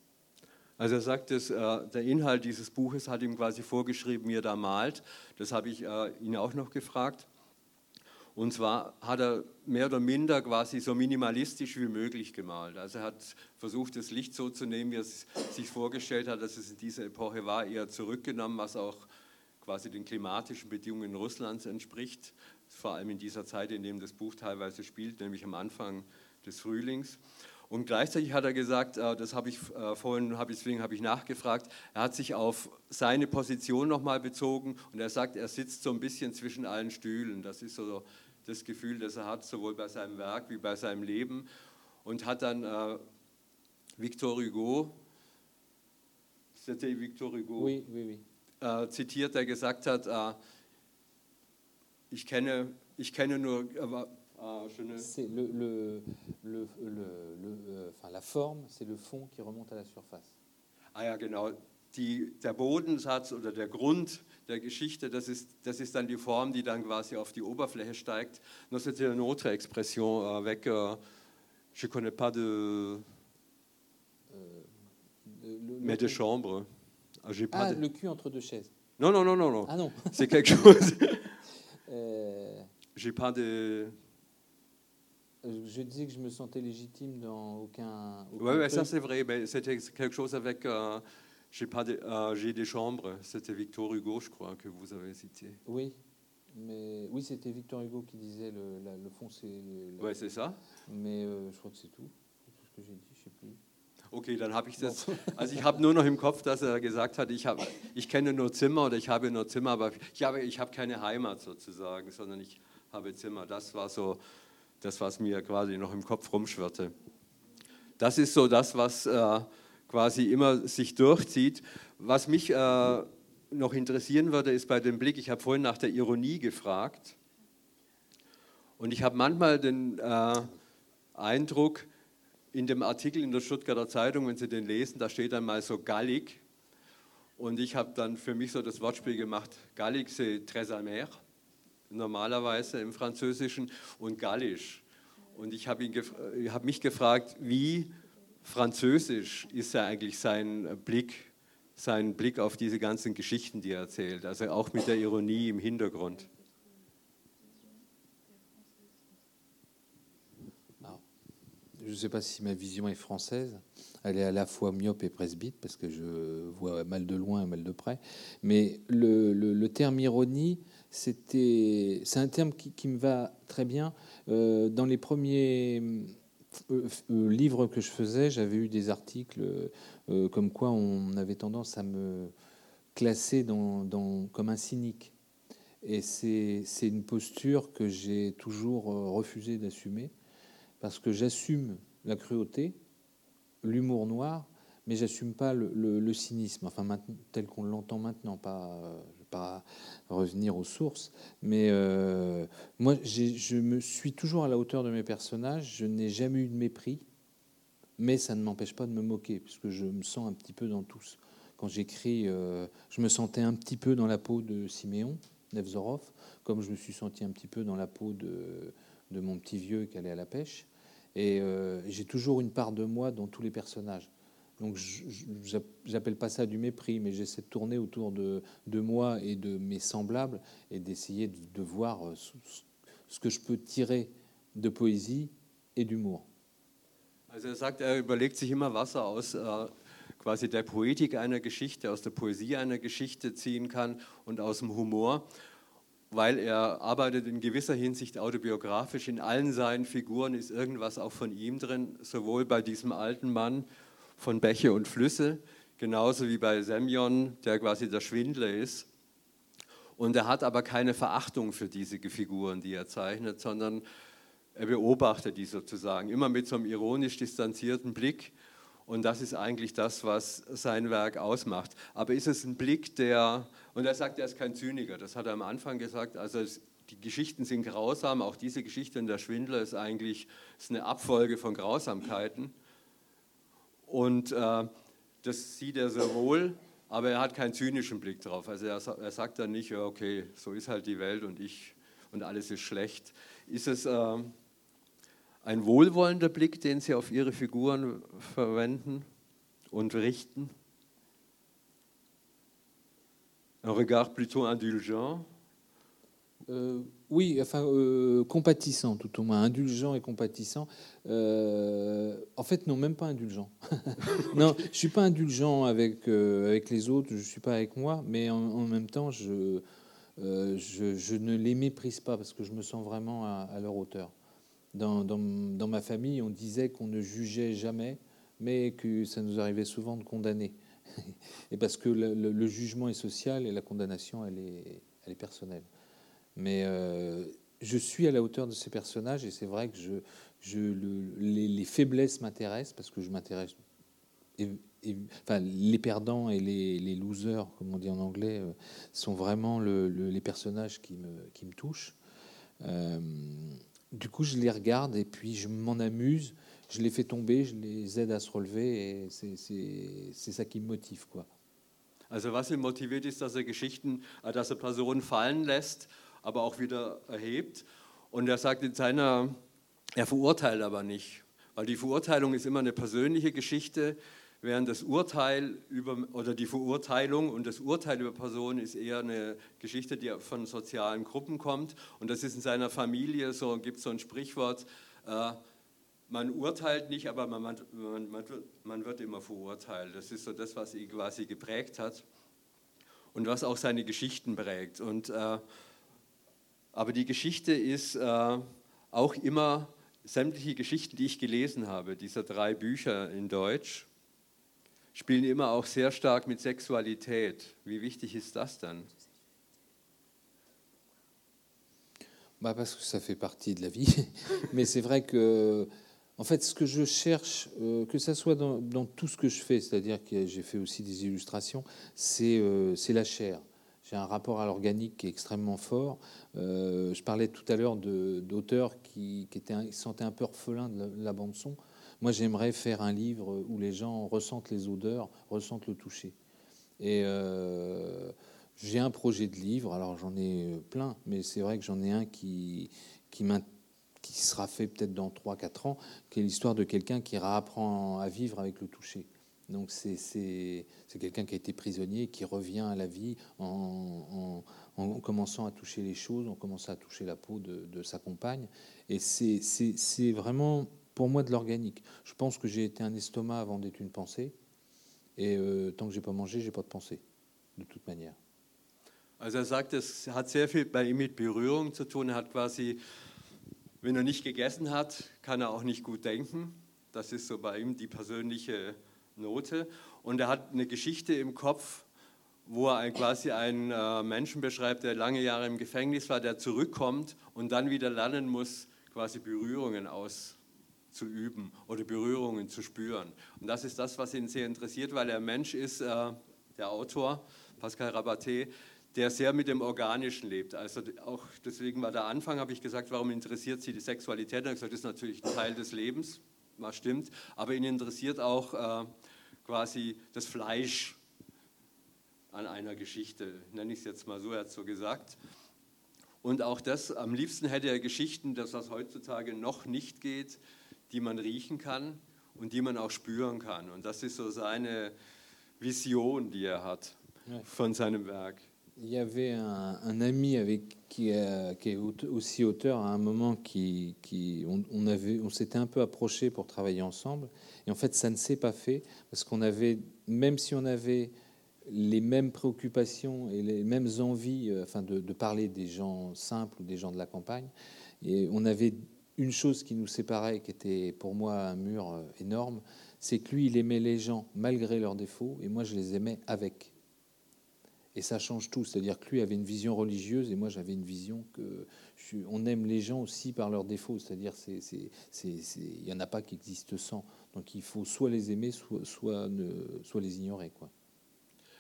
Speaker 1: Also er sagt, dass, äh, der Inhalt dieses Buches hat ihm quasi vorgeschrieben, wie er da malt. Das habe ich äh, ihn auch noch gefragt. Und zwar hat er mehr oder minder quasi so minimalistisch wie möglich gemalt. Also er hat versucht, das Licht so zu nehmen, wie er es sich vorgestellt hat, dass es in dieser Epoche war, eher zurückgenommen, was auch quasi den klimatischen Bedingungen Russlands entspricht, vor allem in dieser Zeit, in dem das Buch teilweise spielt, nämlich am Anfang des Frühlings. Und gleichzeitig hat er gesagt, äh, das habe ich äh, vorhin, deswegen habe ich nachgefragt, er hat sich auf seine Position nochmal bezogen und er sagt, er sitzt so ein bisschen zwischen allen Stühlen. Das ist so das Gefühl, das er hat, sowohl bei seinem Werk wie bei seinem Leben. Und hat dann äh, Victor Hugo, c'était Victor Hugo,
Speaker 2: oui, oui, oui.
Speaker 1: Äh, zitiert, der gesagt hat, äh, ich, kenne, ich kenne nur... Äh,
Speaker 2: c'est le, le, le, euh, enfin, la forme, c'est le fond qui remonte à la surface.
Speaker 1: Ah ja, genau. Die, der Bodensatz oder der Grund der Geschichte, das ist, das ist dann die Form, die dann quasi auf die Oberfläche steigt. Non, c'était une autre expression avec, euh, je connais pas de, euh, mais de chambre.
Speaker 2: Ah, ah de... le cul entre deux chaises.
Speaker 1: Non, non, non, non, non.
Speaker 2: Ah non.
Speaker 1: C'est quelque chose. euh... J'ai pas de.
Speaker 2: Je disais que je me sentais légitime dans aucun.
Speaker 1: aucun oui, ouais, ça c'est vrai. C'était quelque chose avec. Euh, j'ai pas de, euh, j'ai des chambres. C'était Victor Hugo, je crois, que vous avez cité.
Speaker 2: Oui, mais oui, c'était Victor Hugo qui disait le, la, le fond, c'est.
Speaker 1: Oui, c'est ça.
Speaker 2: Mais euh, je crois que c'est tout. Tout ce que j'ai dit, je sais plus.
Speaker 1: Okay, dann habe ich das. Also ich habe nur noch im Kopf, dass er gesagt hat, ich, hab, ich kenne nur Zimmer oder ich habe nur Zimmer, aber ich habe, ich habe keine Heimat sozusagen, sondern ich habe Zimmer. Das war so das, was mir quasi noch im Kopf rumschwirrte. Das ist so das, was äh, quasi immer sich durchzieht. Was mich äh, noch interessieren würde, ist bei dem Blick, ich habe vorhin nach der Ironie gefragt. Und ich habe manchmal den äh, Eindruck, in dem Artikel in der Stuttgarter Zeitung, wenn Sie den lesen, da steht dann mal so gallig. Und ich habe dann für mich so das Wortspiel gemacht, gallig c'est très amer normalerweise im Französischen und Gallisch. Und ich habe hab mich gefragt, wie französisch ist er eigentlich sein Blick, sein Blick auf diese ganzen Geschichten, die er erzählt, also auch mit der Ironie im Hintergrund.
Speaker 2: Je ne sais pas si ma vision est française. Elle est à la fois myope et presbyte parce que je vois mal de loin et mal de près. Mais le, terme ironie, c'était, c'est un terme qui, me va très bien. Euh, dans les premiers euh, euh, livres que je faisais, j'avais eu des articles comme quoi on avait tendance à me classer comme un cynique. Et c'est une posture que j'ai toujours refusé d'assumer parce que j'assume la cruauté, l'humour noir, mais j'assume pas le, cynisme, enfin tel qu'on l'entend maintenant, pas pas revenir aux sources, mais euh, moi, je me suis toujours à la hauteur de mes personnages. Je n'ai jamais eu de mépris, mais ça ne m'empêche pas de me moquer, puisque je me sens un petit peu dans tous. Quand j'écris, euh, je me sentais un petit peu dans la peau de Siméon, Nevzorov, comme je me suis senti un petit peu dans la peau de mon petit vieux qui allait à la pêche. Et euh, j'ai toujours une part de moi dans tous les personnages. Donc j'appelle pas ça du mépris, mais j'essaie de tourner autour de, moi et de mes semblables et d'essayer de, voir ce que je peux tirer de Poesie et d'humour.
Speaker 1: Also er sagt, er überlegt sich immer, was er aus äh, quasi der Poetik einer Geschichte, aus Humor, weil er arbeitet in gewisser Hinsicht autobiografisch. In allen seinen Figuren ist irgendwas auch von ihm drin, sowohl bei diesem alten Mann von Bäche und Flüsse, genauso wie bei Semyon, der quasi der Schwindler ist. Und er hat aber keine Verachtung für diese Figuren, die er zeichnet, sondern er beobachtet die sozusagen, immer mit so einem ironisch distanzierten Blick. Und das ist eigentlich das, was sein Werk ausmacht. Aber ist es ein Blick, der, und er sagt, er ist kein Zyniker, das hat er am Anfang gesagt, also es, die Geschichten sind grausam, auch diese Geschichte in der Schwindler ist eigentlich ist eine Abfolge von Grausamkeiten. Und äh, das sieht er sehr wohl, aber er hat keinen zynischen Blick drauf. Also er, er sagt dann nicht, okay, so ist halt die Welt und ich und alles ist schlecht. Ist es, äh, ein wohlwollender Blick, den Sie auf Ihre Figuren verwenden und richten? Un regard plutôt indulgent
Speaker 2: euh, Oui, enfin euh, compatissant tout au moins, indulgent et compatissant. Euh, en fait, non, même pas indulgent. non, je suis pas indulgent avec avec les autres, je suis pas avec moi, mais en, même temps, je, je, ne les méprise pas parce que je me sens vraiment à leur hauteur dans, ma famille, on disait qu'on ne jugeait jamais, mais que ça nous arrivait souvent de condamner. Et parce que le, jugement est social et la condamnation, elle est, elle est personnelle. Mais euh, je suis à la hauteur de ces personnages et c'est vrai que les, faiblesses m'intéressent parce que je m'intéresse. enfin, les perdants et les, losers, comme on dit en anglais, euh, sont vraiment les personnages qui me, qui me touchent. Euh, du coup, je les regarde et puis je m'en amuse. Je les fais tomber, je les aide à se relever et c'est ça qui me motive, quoi.
Speaker 1: Also was ihn motiviert ist, dass er Geschichten, äh, dass er Personen fallen lässt, aber auch wieder erhebt. Und er sagt in seiner, er verurteilt aber nicht, weil die Verurteilung ist immer eine persönliche Geschichte während das Urteil über, oder die Verurteilung und das Urteil über Personen ist eher eine Geschichte, die von sozialen Gruppen kommt. Und das ist in seiner Familie so, gibt es so ein Sprichwort, äh, man urteilt nicht, aber man, man, man, man wird immer verurteilt. Das ist so das, was ihn quasi geprägt hat und was auch seine Geschichten prägt. Und, äh, aber die Geschichte ist äh, auch immer sämtliche Geschichten, die ich gelesen habe, dieser drei Bücher in Deutsch, spielen immer auch sehr stark mit Sexualität. Wie wichtig ist das dann?
Speaker 2: Bah parce que ça fait partie de la vie. Mais c'est vrai que, en fait, ce que je cherche, euh, que ça soit dans, tout ce que je fais, c'est-à-dire que j'ai fait aussi des illustrations, c'est euh, la chair. J'ai un rapport à l'organique qui est extrêmement fort. Euh, je parlais tout à l'heure d'auteurs qui, qui, sentaient un peu orphelins de la bande son. Moi, j'aimerais faire un livre où les gens ressentent les odeurs, ressentent le toucher. Et euh, j'ai un projet de livre, alors j'en ai plein, mais c'est vrai que j'en ai un qui, qui, sera fait peut-être dans 3-4 ans, qui est l'histoire de quelqu'un qui réapprend à vivre avec le toucher. Donc c'est quelqu'un qui a été prisonnier, qui revient à la vie en, en, en, commençant à toucher les choses, en commençant à toucher la peau de, de sa compagne. Et c'est vraiment pour moi de l'organique. Je pense que j'ai été un estomac avant d'être une pensée. Et euh, tant que j'ai pas mangé, j'ai pas de pensée, de toute manière.
Speaker 1: Also er sagt, es hat sehr viel bei ihm mit Berührung zu tun. Er hat quasi, wenn er nicht gegessen hat, kann er auch nicht gut denken. Das ist so bei ihm die persönliche Note. Und er hat eine Geschichte im Kopf, wo er quasi einen äh, Menschen beschreibt, der lange Jahre im Gefängnis war, der zurückkommt und dann wieder lernen muss, quasi Berührungen aus, zu üben oder Berührungen zu spüren. Und das ist das, was ihn sehr interessiert, weil er Mensch ist, äh, der Autor, Pascal Rabaté, der sehr mit dem Organischen lebt. Also auch deswegen war der Anfang, habe ich gesagt, warum interessiert Sie die Sexualität? Er hat gesagt, das ist natürlich ein Teil des Lebens, was stimmt, aber ihn interessiert auch äh, quasi das Fleisch an einer Geschichte, nenne ich es jetzt mal so, er hat so gesagt. Und auch das, am liebsten hätte er Geschichten, dass das heutzutage noch nicht geht, die man riechen kann und die man auch spüren kann. Und das ist so seine Vision, die er hat von seinem Werk.
Speaker 2: Il y avait un, un ami avec qui, euh, qui, est aussi auteur à un moment qui, qui on, on, avait, on s'était un peu approché pour travailler ensemble et en fait ça ne s'est pas fait parce qu'on avait, même si on avait les mêmes préoccupations et les mêmes envies, euh, enfin de, de, parler des gens simples ou des gens de la campagne, et on avait une chose qui nous séparait, qui était pour moi un mur euh, énorme, c'est que lui il aimait les gens malgré leurs défauts et moi je les aimais avec. Et ça change tout. C'est-à-dire que lui avait une vision religieuse et moi j'avais une vision que on aime les gens aussi par leurs défauts. C'est-à-dire il n'y en a pas qui existent sans. Donc il faut soit les aimer, soit, les ignorer.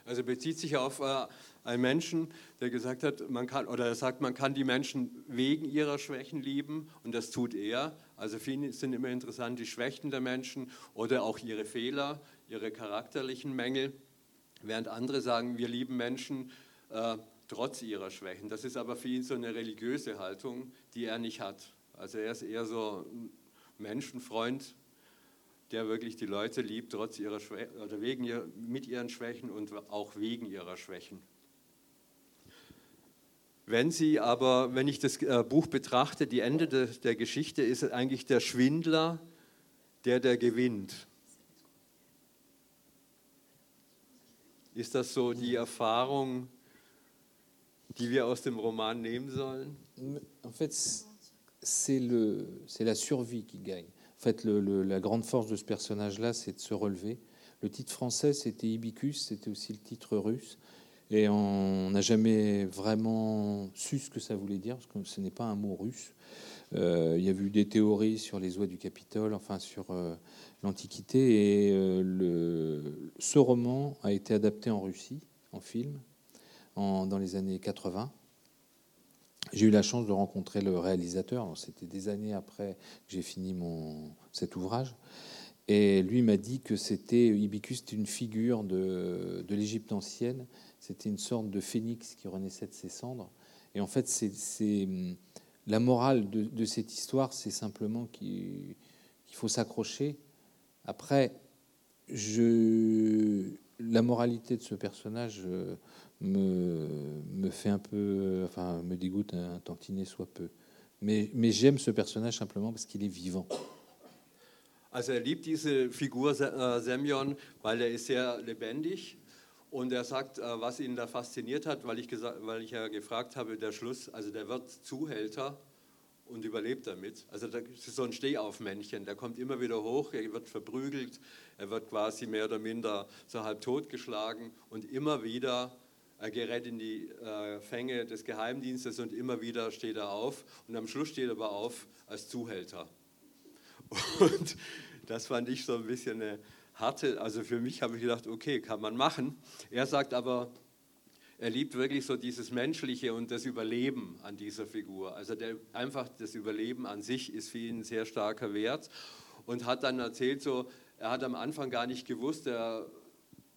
Speaker 1: Also bezieht sich auf äh, einen Menschen, der gesagt hat, man kann, oder er sagt, man kann die Menschen wegen ihrer Schwächen lieben und das tut er. Also für ihn sind immer interessant die Schwächen der Menschen oder auch ihre Fehler, ihre charakterlichen Mängel während andere sagen, wir lieben Menschen äh, trotz ihrer Schwächen. Das ist aber für ihn so eine religiöse Haltung, die er nicht hat. Also er ist eher so ein Menschenfreund, der wirklich die Leute liebt, trotz ihrer oder wegen ihr, mit ihren Schwächen und auch wegen ihrer Schwächen. Wenn Sie aber, wenn ich das äh, Buch betrachte, die Ende der Geschichte ist eigentlich der Schwindler, der der gewinnt. Ist das so die Erfahrung, die wir aus dem Roman nehmen sollen?
Speaker 2: En fait, c'est la survie qui gagne. Fait, la grande force de ce personnage-là, c'est de se relever. Le titre français, c'était Ibicus, c'était aussi le titre russe. Et on n'a jamais vraiment su ce que ça voulait dire, parce que ce n'est pas un mot russe. Euh, il y a eu des théories sur les oies du Capitole, enfin sur euh, l'Antiquité. Et euh, ce roman a été adapté en Russie, en film, dans les années 80. J'ai eu la chance de rencontrer le réalisateur. C'était des années après que j'ai fini mon, cet ouvrage. Et lui m'a dit que c'était Ibicus, c'était une figure de, de l'Égypte ancienne. C'était une sorte de phénix qui renaissait de ses cendres. Et en fait, c'est la morale de, cette histoire, c'est simplement qu'il qu faut s'accrocher. Après, je, la moralité de ce personnage euh, me, me fait un peu, enfin, me dégoûte un tantinet soit peu. Mais, mais j'aime ce personnage simplement parce qu'il est vivant.
Speaker 1: Also er liebt diese Figur äh, Semyon, weil er ist sehr lebendig und er sagt, äh, was ihn da fasziniert hat, weil ich, weil ich ja gefragt habe, der Schluss, also der wird Zuhälter und überlebt damit. Also das ist so ein Stehaufmännchen, der kommt immer wieder hoch, er wird verprügelt, er wird quasi mehr oder minder so halb totgeschlagen und immer wieder er gerät in die äh, Fänge des Geheimdienstes und immer wieder steht er auf und am Schluss steht er aber auf als Zuhälter. Und das fand ich so ein bisschen eine harte, also für mich habe ich gedacht, okay, kann man machen. Er sagt aber, er liebt wirklich so dieses Menschliche und das Überleben an dieser Figur. Also der, einfach das Überleben an sich ist für ihn ein sehr starker Wert und hat dann erzählt, so, er hat am Anfang gar nicht gewusst, er,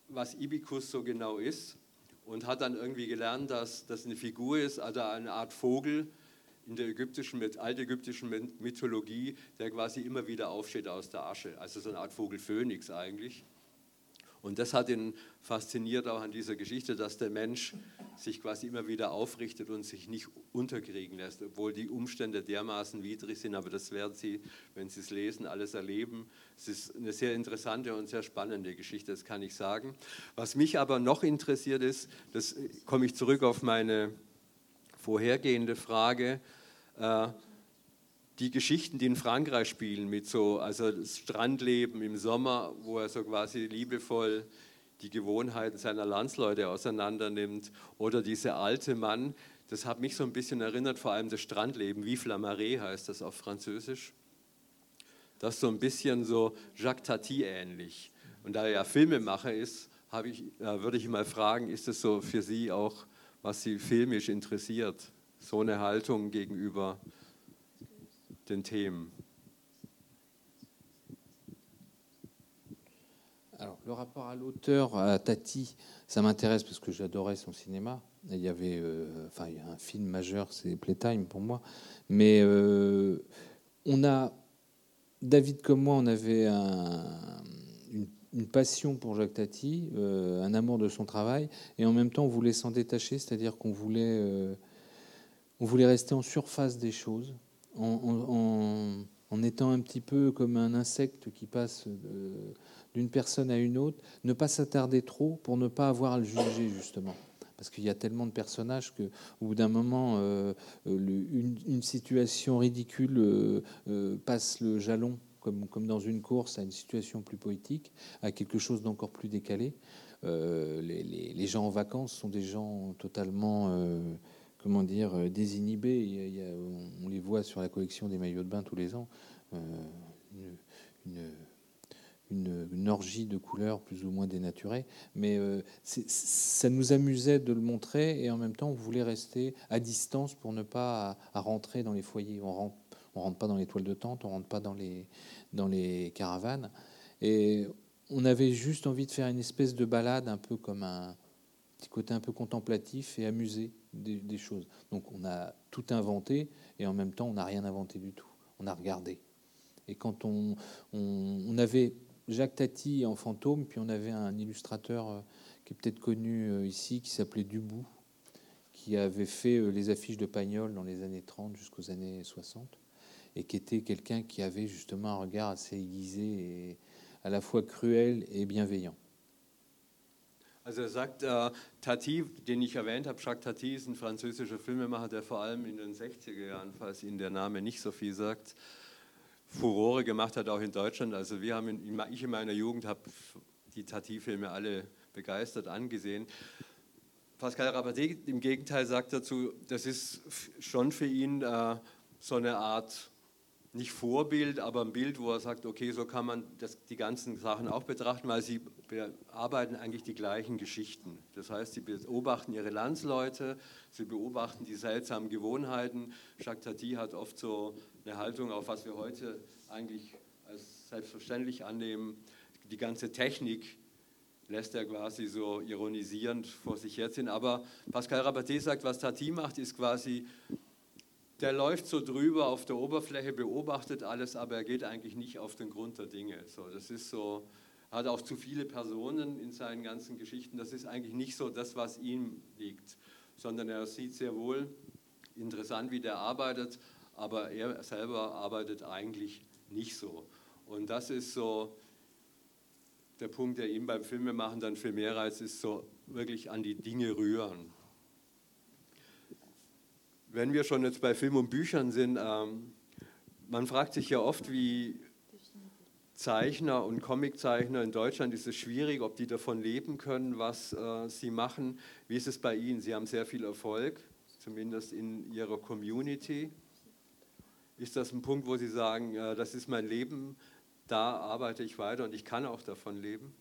Speaker 1: was Ibikus so genau ist und hat dann irgendwie gelernt, dass das eine Figur ist, also eine Art Vogel in der ägyptischen, altägyptischen Mythologie, der quasi immer wieder aufsteht aus der Asche. Also so eine Art Vogel Phönix eigentlich. Und das hat ihn fasziniert auch an dieser Geschichte, dass der Mensch sich quasi immer wieder aufrichtet und sich nicht unterkriegen lässt, obwohl die Umstände dermaßen widrig sind. Aber das werden Sie, wenn Sie es lesen, alles erleben. Es ist eine sehr interessante und sehr spannende Geschichte, das kann ich sagen. Was mich aber noch interessiert ist, das komme ich zurück auf meine vorhergehende Frage. Äh, die Geschichten, die in Frankreich spielen, mit so, also das Strandleben im Sommer, wo er so quasi liebevoll die Gewohnheiten seiner Landsleute auseinandernimmt, oder dieser alte Mann, das hat mich so ein bisschen erinnert, vor allem das Strandleben, Vive la Marée heißt das auf Französisch. Das ist so ein bisschen so Jacques Tati ähnlich. Und da er ja Filmemacher ist, ich, äh, würde ich mal fragen, ist das so für Sie auch, was Sie filmisch interessiert, so eine Haltung gegenüber
Speaker 2: Alors, le rapport à l'auteur, à Tati, ça m'intéresse parce que j'adorais son cinéma. Il y avait, euh, enfin, il y a un film majeur, c'est Playtime pour moi. Mais euh, on a, David comme moi, on avait une, passion pour Jacques Tati, euh, un amour de son travail, et en même temps, on voulait s'en détacher, c'est-à-dire qu'on voulait, voulait rester en surface des choses, en, étant un petit peu comme un insecte qui passe d'une personne à une autre, ne pas s'attarder trop pour ne pas avoir à le juger, justement parce qu'il y a tellement de personnages que, au bout d'un moment, euh, euh, une, situation ridicule euh, passe le jalon, comme dans une course, à une situation plus poétique, à quelque chose d'encore plus décalé. Les, gens en vacances sont des gens totalement, comment dire, désinhibés. on les voit sur la collection des maillots de bain tous les ans. une une, orgie de couleurs plus ou moins dénaturées. Mais euh, ça nous amusait de le montrer et en même temps, on voulait rester à distance pour ne pas à, rentrer dans les foyers. On rentre, rentre pas dans les toiles de tente, on rentre pas dans les, dans les caravanes. Et on avait juste envie de faire une espèce de balade, un peu comme un petit côté un peu contemplatif et amusé des, choses. Donc on a tout inventé et en même temps, on n'a rien inventé du tout. On a regardé. Et quand on, on, avait Jacques Tati en fantôme, puis on avait un illustrateur euh, qui est peut-être connu euh, ici, qui s'appelait Dubout, qui avait fait euh, les affiches de Pagnol dans les années 30 jusqu'aux années 60, et qui était quelqu'un qui avait justement un regard assez aiguisé et à la fois cruel et bienveillant.
Speaker 1: Also er sagt, äh, Tati, den ich erwähnt habe, Jacques Tati ist ein französischer Filmemacher, der vor allem in den 60er Jahren, falls Ihnen der Name nicht so viel sagt, Furore gemacht hat, auch in Deutschland. Also wir haben, in, ich in meiner Jugend habe die Tati-Filme alle begeistert angesehen. Pascal Rabaté im Gegenteil sagt dazu, das ist schon für ihn äh, so eine Art, nicht Vorbild, aber ein Bild, wo er sagt, okay, so kann man das, die ganzen Sachen auch betrachten, weil sie bearbeiten eigentlich die gleichen Geschichten. Das heißt, sie beobachten ihre Landsleute, sie beobachten die seltsamen Gewohnheiten. Jacques Tati hat oft so eine Haltung, auf was wir heute eigentlich als selbstverständlich annehmen. Die ganze Technik lässt er quasi so ironisierend vor sich herziehen. Aber Pascal Rabaté sagt, was Tati macht, ist quasi, der läuft so drüber auf der Oberfläche, beobachtet alles, aber er geht eigentlich nicht auf den Grund der Dinge. So, das ist so, hat auch zu viele Personen in seinen ganzen Geschichten. Das ist eigentlich nicht so das, was ihm liegt, sondern er sieht sehr wohl interessant, wie der arbeitet, aber er selber arbeitet eigentlich nicht so. Und das ist so der Punkt, der ihm beim Filmemachen dann viel mehr reizt, ist so wirklich an die Dinge rühren. Wenn wir schon jetzt bei Film und Büchern sind, ähm, man fragt sich ja oft, wie Zeichner und Comiczeichner in Deutschland ist es schwierig, ob die davon leben können, was äh, sie machen. Wie ist es bei Ihnen? Sie haben sehr viel Erfolg, zumindest in Ihrer Community. Ist das ein Punkt, wo Sie sagen, das ist mein Leben, da arbeite ich weiter und ich kann auch davon leben?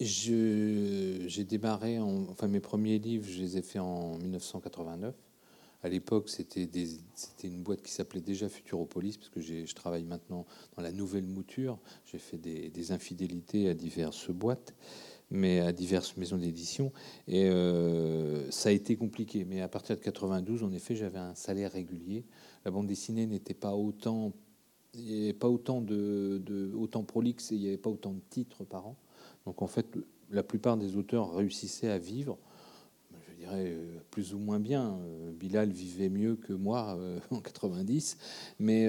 Speaker 2: j'ai démarré, en, enfin mes premiers livres, je les ai faits en 1989. À l'époque, c'était une boîte qui s'appelait déjà Futuropolis, parce que je travaille maintenant dans la nouvelle mouture. J'ai fait des, infidélités à diverses boîtes mais à diverses maisons d'édition. Et euh, ça a été compliqué. Mais à partir de 92, en effet, j'avais un salaire régulier. La bande dessinée n'était pas autant, pas autant de autant prolixe et il n'y avait pas autant de titres par an. Donc en fait, la plupart des auteurs réussissaient à vivre. Euh, plus ou moins bien. Euh, Bilal vivait mieux que moi en 90, mais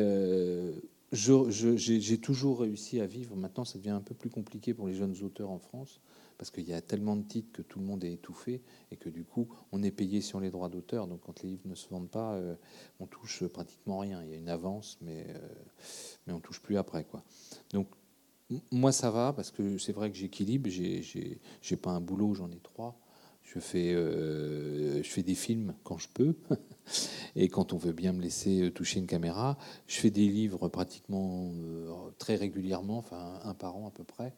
Speaker 2: j'ai toujours réussi à vivre. Maintenant, ça devient un peu plus compliqué pour les jeunes auteurs en France parce qu'il y a tellement de titres que tout le monde est étouffé et que du coup, on est payé sur les droits d'auteur. Donc quand les livres ne se vendent pas, euh, on touche pratiquement rien. Il y a une avance, mais, euh, mais on touche plus après. Quoi. Donc moi, ça va parce que c'est vrai que j'équilibre. J'ai pas un boulot, j'en ai trois. Je fais, euh, je fais des films quand je peux. Et quand on veut bien me laisser euh, toucher une caméra, je fais des livres pratiquement euh, très régulièrement, enfin un par an à peu près,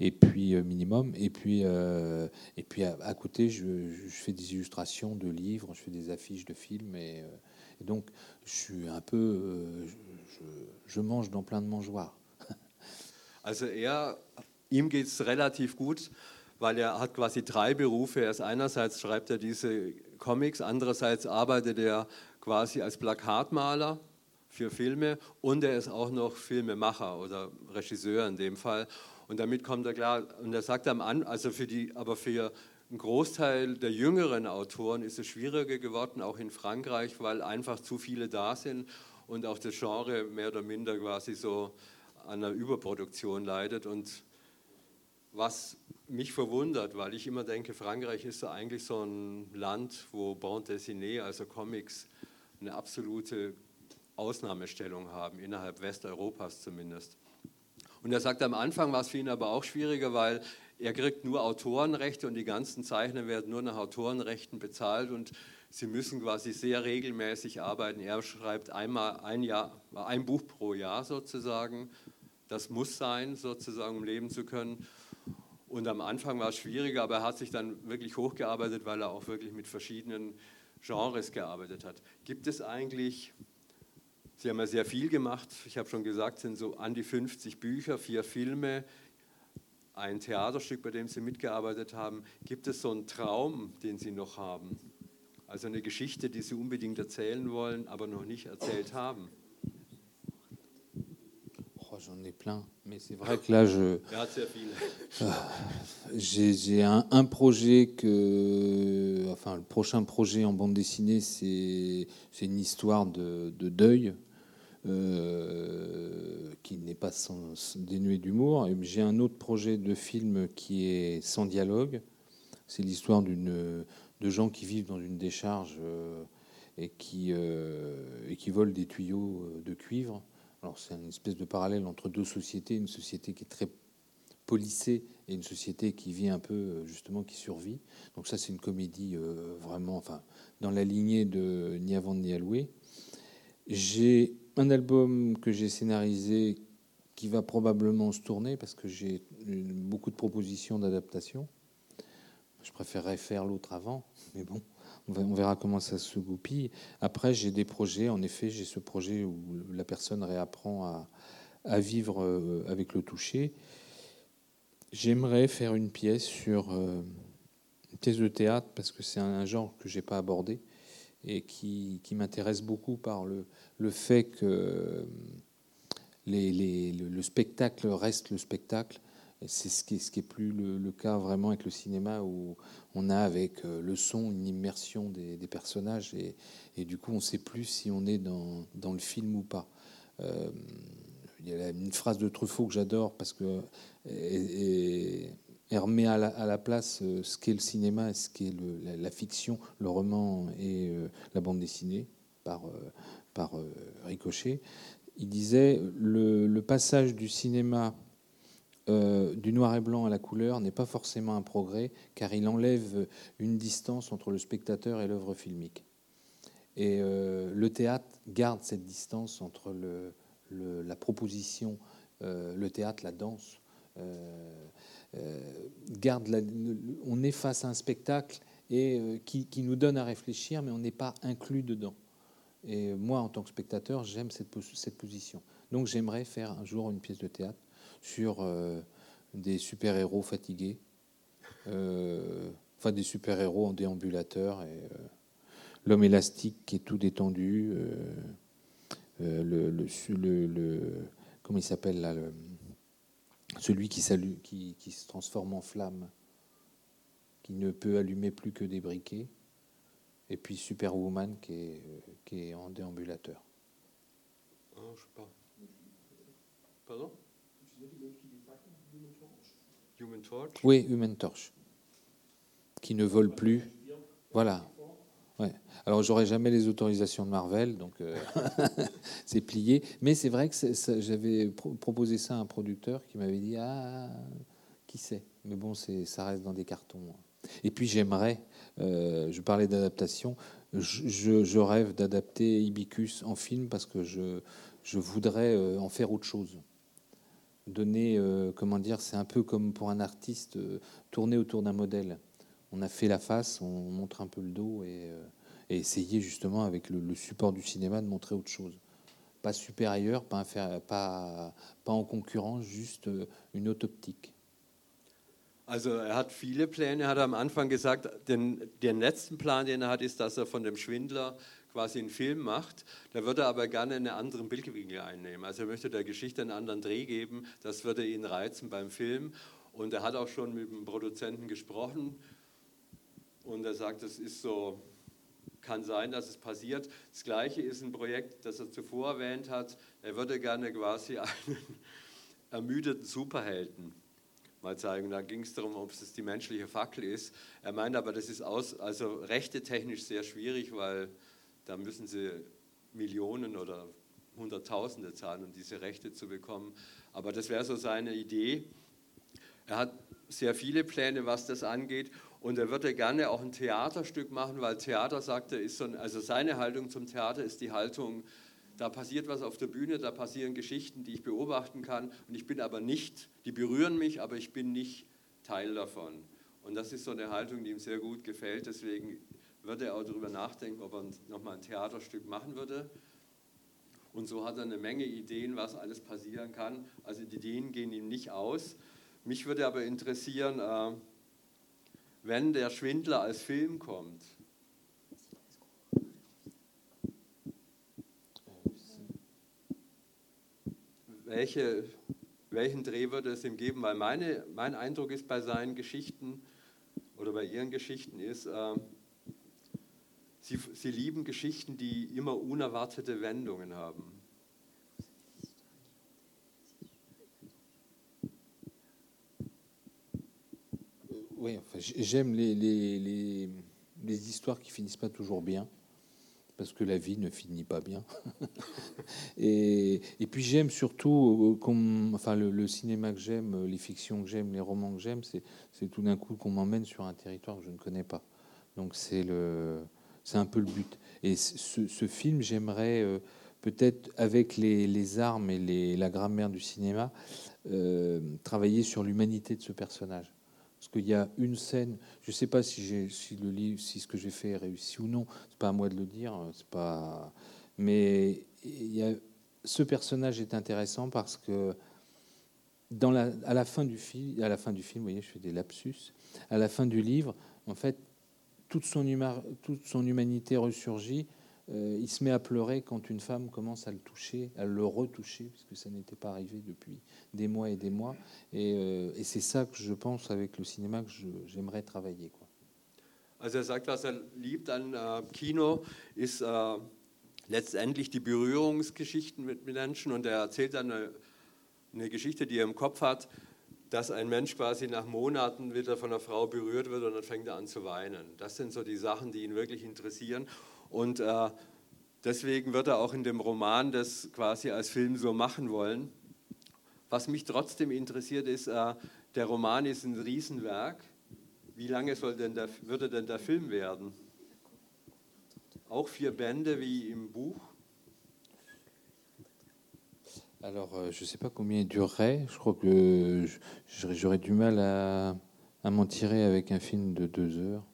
Speaker 2: et puis minimum. Et puis, et puis à, côté, je, fais des illustrations de livres, je fais des affiches de films. Et, donc, je suis un peu. Je, mange dans plein de mangeoires.
Speaker 1: Also er, ihm. Weil er hat quasi drei Berufe. Er ist einerseits schreibt er diese Comics, andererseits arbeitet er quasi als Plakatmaler für Filme und er ist auch noch Filmemacher oder Regisseur in dem Fall. Und damit kommt er klar. Und er sagt am Anfang, also für die, aber für einen Großteil der jüngeren Autoren ist es schwieriger geworden, auch in Frankreich, weil einfach zu viele da sind und auch das Genre mehr oder minder quasi so an einer Überproduktion leidet. Und was mich verwundert, weil ich immer denke, Frankreich ist so eigentlich so ein Land, wo Bande dessinée, also Comics, eine absolute Ausnahmestellung haben, innerhalb Westeuropas zumindest. Und er sagt, am Anfang war es für ihn aber auch schwieriger, weil er kriegt nur Autorenrechte und die ganzen Zeichner werden nur nach Autorenrechten bezahlt und sie müssen quasi sehr regelmäßig arbeiten. Er schreibt einmal ein, Jahr, ein Buch pro Jahr sozusagen. Das muss sein, sozusagen, um leben zu können. Und am Anfang war es schwieriger, aber er hat sich dann wirklich hochgearbeitet, weil er auch wirklich mit verschiedenen Genres gearbeitet hat. Gibt es eigentlich, Sie haben ja sehr viel gemacht, ich habe schon gesagt, es sind so an die 50 Bücher, vier Filme, ein Theaterstück, bei dem Sie mitgearbeitet haben. Gibt es so einen Traum, den Sie noch haben? Also eine Geschichte, die Sie unbedingt erzählen wollen, aber noch nicht erzählt haben?
Speaker 2: J'en ai plein. Mais c'est vrai que là, je. J'ai un, un, projet que. Enfin, le prochain projet en bande dessinée, c'est une histoire de, de deuil. Euh, qui n'est pas sans, dénué d'humour. J'ai un autre projet de film qui est sans dialogue. C'est l'histoire d'une de gens qui vivent dans une décharge euh, et, qui, euh, et qui volent des tuyaux de cuivre. Alors c'est une espèce de parallèle entre deux sociétés, une société qui est très policée et une société qui vit un peu euh, justement qui survit. Donc ça c'est une comédie euh, vraiment, enfin dans la lignée de Ni avant ni louer. J'ai un album que j'ai scénarisé qui va probablement se tourner parce que j'ai beaucoup de propositions d'adaptation. Je préférerais faire l'autre avant, mais bon, on verra comment ça se goupille. Après, j'ai des projets. En effet, j'ai ce projet où la personne réapprend à, vivre euh, avec le toucher. J'aimerais faire une pièce sur euh, une pièce de théâtre parce que c'est un genre que j'ai pas abordé et qui, m'intéresse beaucoup par le, fait que les, le spectacle reste le spectacle c'est ce qui est, ce qui est plus le, cas vraiment avec le cinéma où on a avec euh, le son une immersion des, personnages et, et, du coup on ne sait plus si on est dans, le film ou pas. Euh, il y a une phrase de Truffaut que j'adore parce que elle remet à la, place euh, ce qu'est le cinéma, ce qu'est la, fiction, le roman et la bande dessinée par, Ricochet. Il disait le passage du cinéma euh, du noir et blanc à la couleur n'est pas forcément un progrès, car il enlève une distance entre le spectateur et l'œuvre filmique. Et euh, le théâtre garde cette distance entre la proposition, euh, le théâtre, la danse. garde on est face à un spectacle et qui, nous donne à réfléchir, mais on n'est pas inclus dedans. Et moi, en tant que spectateur, j'aime cette position. Donc j'aimerais faire un jour une pièce de théâtre sur euh, des super-héros fatigués, euh, enfin des super-héros en déambulateur, et euh, l'homme élastique qui est tout détendu, le, comment il s'appelle là, celui qui, qui, qui, se transforme en flamme, qui ne peut allumer plus que des briquets, et puis Superwoman qui est, qui est en déambulateur.
Speaker 1: Ah, je sais pas. Pardon?
Speaker 2: Human Torch Oui, Human Torch. Qui ne vole plus. Voilà. Ouais. Alors, j'aurais jamais les autorisations de Marvel, donc euh, c'est plié. Mais c'est vrai que j'avais proposé ça à un producteur qui m'avait dit Ah, qui sait? Mais bon, ça reste dans des cartons. Et puis, j'aimerais, euh, je parlais d'adaptation, je, rêve d'adapter Ibicus en film parce que je, je voudrais euh, en faire autre chose donner, euh, comment dire, c'est un peu comme pour un artiste euh, tourner autour d'un modèle. On a fait la face, on montre un peu le dos et, euh, essayer justement avec le, support du cinéma de montrer autre chose. Pas supérieur, pas, en concurrence, juste une autre optique.
Speaker 1: Also er hat viele Pläne, er hat am Anfang gesagt, den, den letzten Plan, den er hat, ist, dass er von dem Schwindler quasi einen Film macht. Da würde er aber gerne einen anderen Bildwinkel einnehmen. Also er möchte der Geschichte einen anderen Dreh geben. Das würde ihn reizen beim Film. Und er hat auch schon mit dem Produzenten gesprochen. Und er sagt, es ist so, kann sein, dass es passiert. Das Gleiche ist ein Projekt, das er zuvor erwähnt hat. Er würde gerne quasi einen ermüdeten Superhelden mal zeigen. Da ging es darum, ob es die menschliche Fackel ist. Er meint aber, das ist aus, also rechte technisch sehr schwierig, weil da müssen sie Millionen oder Hunderttausende zahlen, um diese Rechte zu bekommen. Aber das wäre so seine Idee. Er hat sehr viele Pläne, was das angeht. Und er würde gerne auch ein Theaterstück machen, weil Theater, sagt er, ist so ein, also seine Haltung zum Theater ist die Haltung, da passiert was auf der Bühne, da passieren Geschichten, die ich beobachten kann und ich bin aber nicht, die berühren mich, aber ich bin nicht Teil davon. Und das ist so eine Haltung, die ihm sehr gut gefällt. Deswegen würde er auch darüber nachdenken, ob er nochmal ein Theaterstück machen würde. Und so hat er eine Menge Ideen, was alles passieren kann. Also die Ideen gehen ihm nicht aus. Mich würde aber interessieren, äh, wenn der Schwindler als Film kommt, welche, welchen Dreh würde es ihm geben? Weil meine, mein Eindruck ist bei seinen Geschichten oder bei ihren Geschichten ist, äh, sie, sie lieben Geschichten, die immer unerwartete Wendungen haben.
Speaker 2: Oui, enfin, j'aime les, les, les, les histoires qui finissent pas toujours bien. parce que la vie ne finit pas bien. et, et, puis j'aime surtout, euh, enfin le, cinéma que j'aime, euh, les fictions que j'aime, les romans que j'aime, c'est tout d'un coup qu'on m'emmène sur un territoire que je ne connais pas. Donc c'est le, c'est un peu le but. Et ce, film, j'aimerais euh, peut-être avec les, armes et la grammaire du cinéma euh, travailler sur l'humanité de ce personnage. Parce qu'il y a une scène, je ne sais pas si, ce que j'ai fait est réussi ou non, c'est pas à moi de le dire, c'est pas. Mais ce personnage est intéressant parce que à la fin du film, à la fin du film, vous voyez, je fais des lapsus. À la fin du livre, en fait, toute son, humanité ressurgit euh, il se met à pleurer quand une femme commence à le toucher, à le retoucher, puisque ça n'était pas arrivé depuis des mois et des mois. Et, euh, c'est ça que je pense avec le cinéma que j'aimerais travailler. Quoi.
Speaker 1: Also er sagt, was er liebt an äh, Kino, ist äh, letztendlich die Berührungsgeschichten mit Menschen. Und er erzählt dann eine, eine Geschichte, die er im Kopf hat, dass ein Mensch quasi nach Monaten wieder von einer Frau berührt wird und dann fängt er an zu weinen. Das sind so die Sachen, die ihn wirklich interessieren. Und äh, deswegen wird er auch in dem Roman das quasi als Film so machen wollen. Was mich trotzdem interessiert ist, äh, der Roman ist ein Riesenwerk. Wie lange soll denn der, würde denn der Film werden? Auch vier Bände wie im Buch?
Speaker 2: Alors, euh, je ne sais pas combien il durerait. Je crois que j'aurais du mal à, à m'en tirer avec un film de deux heures,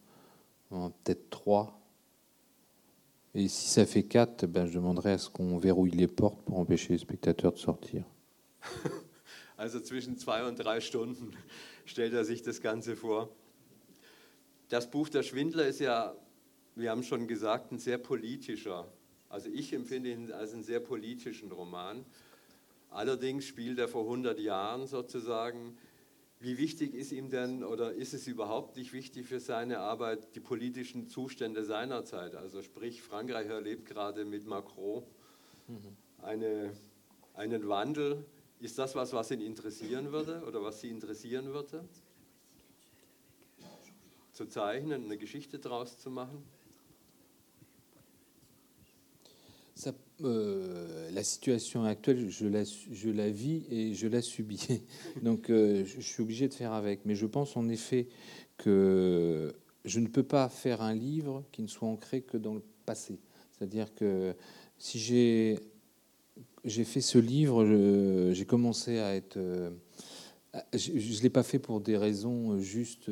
Speaker 2: peut-être trois. Et si ça fait 4, ben, je demanderai à ce qu'on verrouille les portes pour empêcher les spectateurs de sortir.
Speaker 1: Also zwischen zwei und drei Stunden stellt er sich das Ganze vor. Das Buch Der Schwindler ist ja, wir haben schon gesagt, ein sehr politischer. Also ich empfinde ihn als einen sehr politischen Roman. Allerdings spielt er vor 100 Jahren sozusagen wie wichtig ist ihm denn oder ist es überhaupt nicht wichtig für seine Arbeit die politischen Zustände seiner Zeit? Also sprich, Frankreich erlebt gerade mit Macron eine, einen Wandel. Ist das was, was ihn interessieren würde oder was Sie interessieren würde? Zu zeichnen, eine Geschichte daraus zu machen?
Speaker 2: Euh, la situation actuelle, je la, vis et je la subis. Donc, euh, je suis obligé de faire avec. Mais je pense en effet que je ne peux pas faire un livre qui ne soit ancré que dans le passé. C'est-à-dire que si j'ai fait ce livre, j'ai commencé à être. Euh, je ne l'ai pas fait pour des raisons juste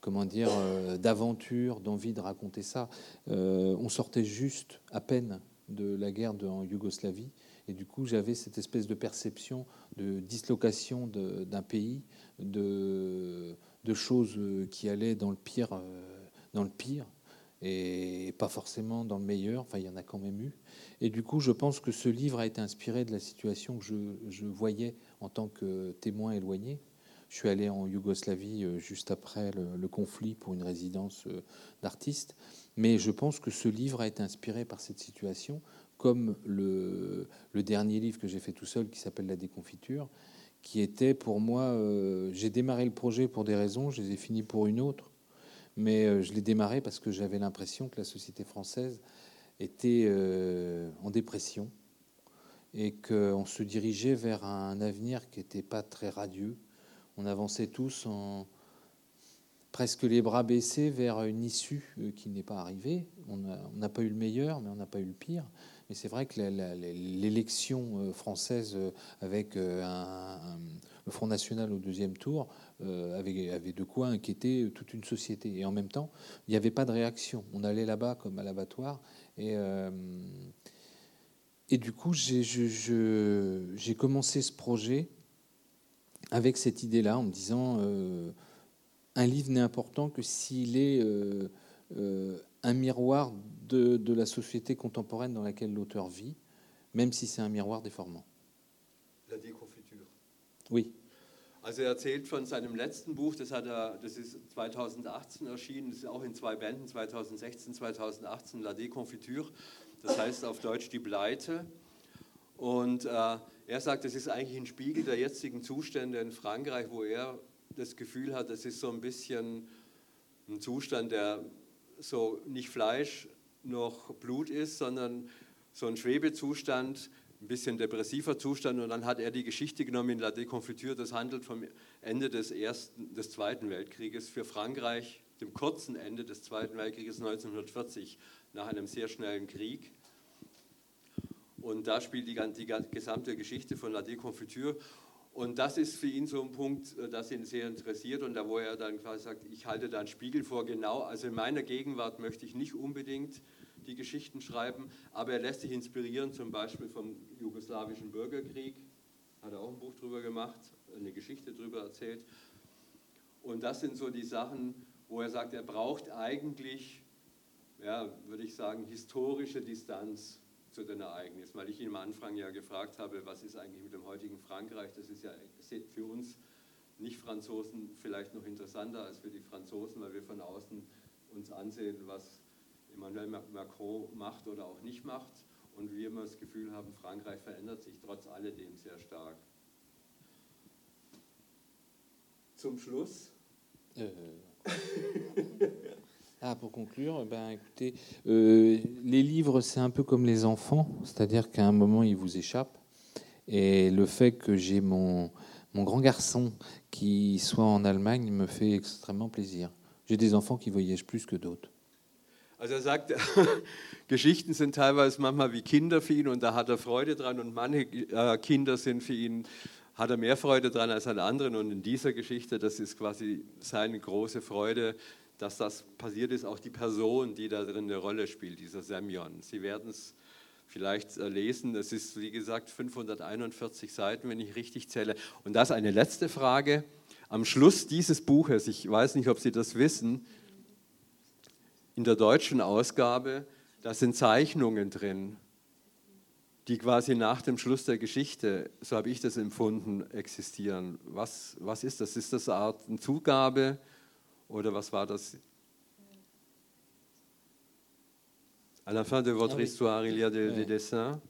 Speaker 2: comment dire, d'aventure, d'envie de raconter ça. On sortait juste à peine de la guerre en Yougoslavie. Et du coup, j'avais cette espèce de perception de dislocation d'un pays, de, de, choses qui allaient dans le pire, euh, dans le pire, et pas forcément dans le meilleur. Enfin, il y en a quand même eu. Et du coup, je pense que ce livre a été inspiré de la situation que je, je voyais en tant que témoin éloigné. Je suis allé en Yougoslavie euh, juste après le, conflit pour une résidence euh, d'artiste. Mais je pense que ce livre a été inspiré par cette situation, comme le, dernier livre que j'ai fait tout seul qui s'appelle La déconfiture, qui était pour moi, euh, j'ai démarré le projet pour des raisons, je les ai finis pour une autre, mais je l'ai démarré parce que j'avais l'impression que la société française était en dépression et qu'on se dirigeait vers un avenir qui n'était pas très radieux, on avançait tous en presque les bras baissés vers une issue euh, qui n'est pas arrivée. On n'a pas eu le meilleur, mais on n'a pas eu le pire. Mais c'est vrai que l'élection euh, française euh, avec le Front National au deuxième tour avait, de quoi inquiéter toute une société. Et en même temps, il n'y avait pas de réaction. On allait là-bas comme à l'abattoir. Et, du coup, j'ai commencé ce projet avec cette idée-là, en me disant un livre n'est important que s'il est euh, euh, un miroir de, de, la société contemporaine dans laquelle l'auteur vit, même si c'est un miroir déformant.
Speaker 1: La Dekonfiture.
Speaker 2: Oui.
Speaker 1: Also er erzählt von seinem letzten Buch, das, hat er, das ist 2018 erschienen, das ist auch in zwei Bänden, 2016, 2018, La Deconfiture, das heißt auf Deutsch Die Pleite. Und äh, er sagt, das ist eigentlich ein Spiegel der jetzigen Zustände in Frankreich, wo er das Gefühl hat, das ist so ein bisschen ein Zustand, der so nicht Fleisch noch Blut ist, sondern so ein Schwebezustand, ein bisschen depressiver Zustand. Und dann hat er die Geschichte genommen in La Déconfiture, das handelt vom Ende des, ersten, des Zweiten Weltkrieges für Frankreich, dem kurzen Ende des Zweiten Weltkrieges 1940, nach einem sehr schnellen Krieg. Und da spielt die, die gesamte Geschichte von La Déconfiture. Und das ist für ihn so ein Punkt, äh, das ihn sehr interessiert und da wo er dann quasi sagt, ich halte da einen Spiegel vor, genau, also in meiner Gegenwart möchte ich nicht unbedingt die Geschichten schreiben, aber er lässt sich inspirieren, zum Beispiel vom jugoslawischen Bürgerkrieg, hat er auch ein Buch drüber gemacht, eine Geschichte drüber erzählt. Und das sind so die Sachen, wo er sagt, er braucht eigentlich, ja, würde ich sagen, historische Distanz zu den Ereignissen, weil ich ihn am Anfang ja gefragt habe, was ist eigentlich mit dem heutigen Frankreich? Das ist ja für uns Nicht-Franzosen vielleicht noch interessanter als für die Franzosen, weil wir von außen uns ansehen, was Emmanuel Macron macht oder auch nicht macht und wir immer das Gefühl haben, Frankreich verändert sich trotz alledem sehr stark. Zum Schluss.
Speaker 2: Äh. Ah, pour conclure, ben, écoutez, euh, les livres, c'est un peu comme les enfants, c'est-à-dire qu'à un moment, ils vous échappent. Et le fait que j'ai mon, mon grand garçon qui soit en Allemagne me fait extrêmement plaisir. J'ai des enfants qui voyagent plus que d'autres.
Speaker 1: Also er sagt, Geschichten sind teilweise manchmal wie Kinder für ihn und da hat er Freude dran und manche äh, Kinder sind für ihn, hat er mehr Freude dran als an anderen und in dieser Geschichte, das ist quasi seine große Freude, dass das passiert ist, auch die Person, die da drin eine Rolle spielt, dieser Semyon. Sie werden es vielleicht äh, lesen. Es ist, wie gesagt, 541 Seiten, wenn ich richtig zähle. Und das eine letzte Frage. Am Schluss dieses Buches, ich weiß nicht, ob Sie das wissen, in der deutschen Ausgabe, da sind Zeichnungen drin, die quasi nach dem Schluss der Geschichte, so habe ich das empfunden, existieren. Was, was ist das? Ist das eine Art Zugabe? Oder was war das? À la fin de votre ah oui. histoire, il y a des, des dessins.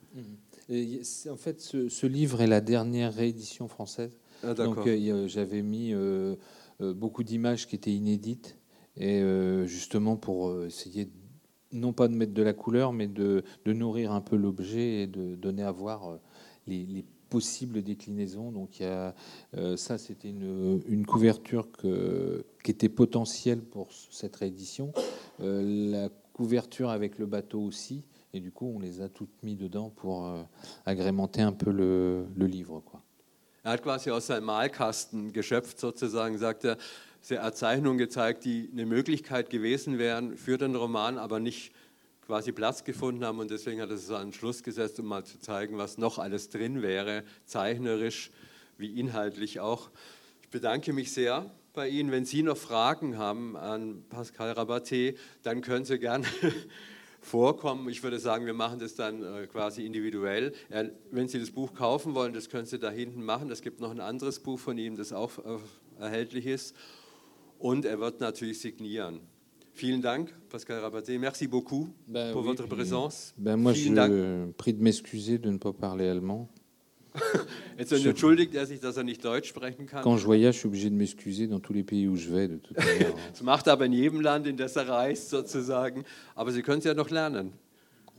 Speaker 2: Et en fait, ce, ce, livre est la dernière réédition française.
Speaker 1: Ah,
Speaker 2: Donc, euh, j'avais mis euh, euh, beaucoup d'images qui étaient inédites, et euh, justement pour euh, essayer, non pas de mettre de la couleur, mais de, de nourrir un peu l'objet et de donner à voir euh, les, les possibles. Donc il y a, euh, ça, c'était une, couverture que, qui était potentielle pour cette réédition. Euh, la couverture avec le bateau aussi. Et du coup, on les a toutes mis dedans pour euh, agrémenter un peu le, livre. Quoi.
Speaker 1: Er hat quasi aus seinem Malkasten geschöpft, sozusagen, sagt er, hat Zeichnungen gezeigt, die eine Möglichkeit gewesen wären für den Roman, aber nicht quasi Platz gefunden haben und deswegen hat er es an Schluss gesetzt, um mal zu zeigen, was noch alles drin wäre, zeichnerisch wie inhaltlich auch. Ich bedanke mich sehr bei Ihnen. Wenn Sie noch Fragen haben an Pascal Rabaté, dann können Sie gerne vorkommen. Ich würde sagen, wir machen das dann äh, quasi individuell. wenn Sie das Buch kaufen wollen, das können Sie da hinten machen. Es gibt noch ein anderes Buch von ihm, das auch äh, erhältlich ist. Und er wird natürlich signieren. Vielen Dank, Pascal Rabaté. Merci beaucoup ben pour oui, votre présence.
Speaker 2: Ben moi, Vielen je Dank. prie de m'excuser de ne pas parler allemand.
Speaker 1: Jetzt entschuldigt er sich, dass er nicht Deutsch sprechen kann.
Speaker 2: Quand je voyage, je suis obligé de m'excuser dans tous les pays où je vais. De toute
Speaker 1: das macht er aber in jedem Land, in das er reist, sozusagen. Aber Sie können es ja noch lernen.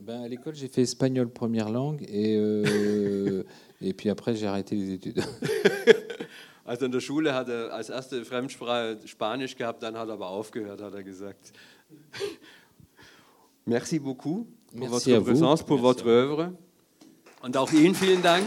Speaker 2: Ben, à l'école, j'ai fait espagnol première langue et, euh, et puis après, j'ai arrêté les études.
Speaker 1: Also in der Schule hat er als erste Fremdsprache Spanisch gehabt, dann hat er aber aufgehört, hat er gesagt. Merci beaucoup pour Merci votre présence, pour Merci votre œuvre. Und auch Ihnen vielen Dank.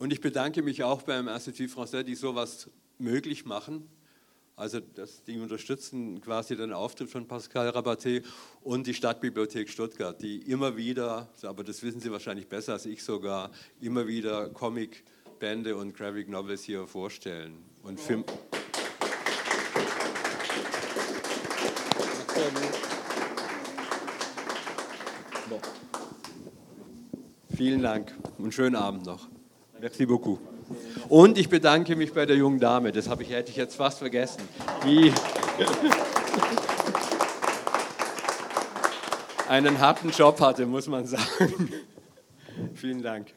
Speaker 1: Und ich bedanke mich auch beim Institut Français, die sowas möglich machen. Also das, die unterstützen quasi den Auftritt von Pascal Rabaté und die Stadtbibliothek Stuttgart, die immer wieder, aber das wissen Sie wahrscheinlich besser als ich sogar, immer wieder Comicbände und Graphic Novels hier vorstellen. Und Film Vielen Dank und schönen Abend noch. Merci beaucoup. Und ich bedanke mich bei der jungen Dame, das habe ich, hätte ich jetzt fast vergessen, die einen harten Job hatte, muss man sagen. Vielen Dank.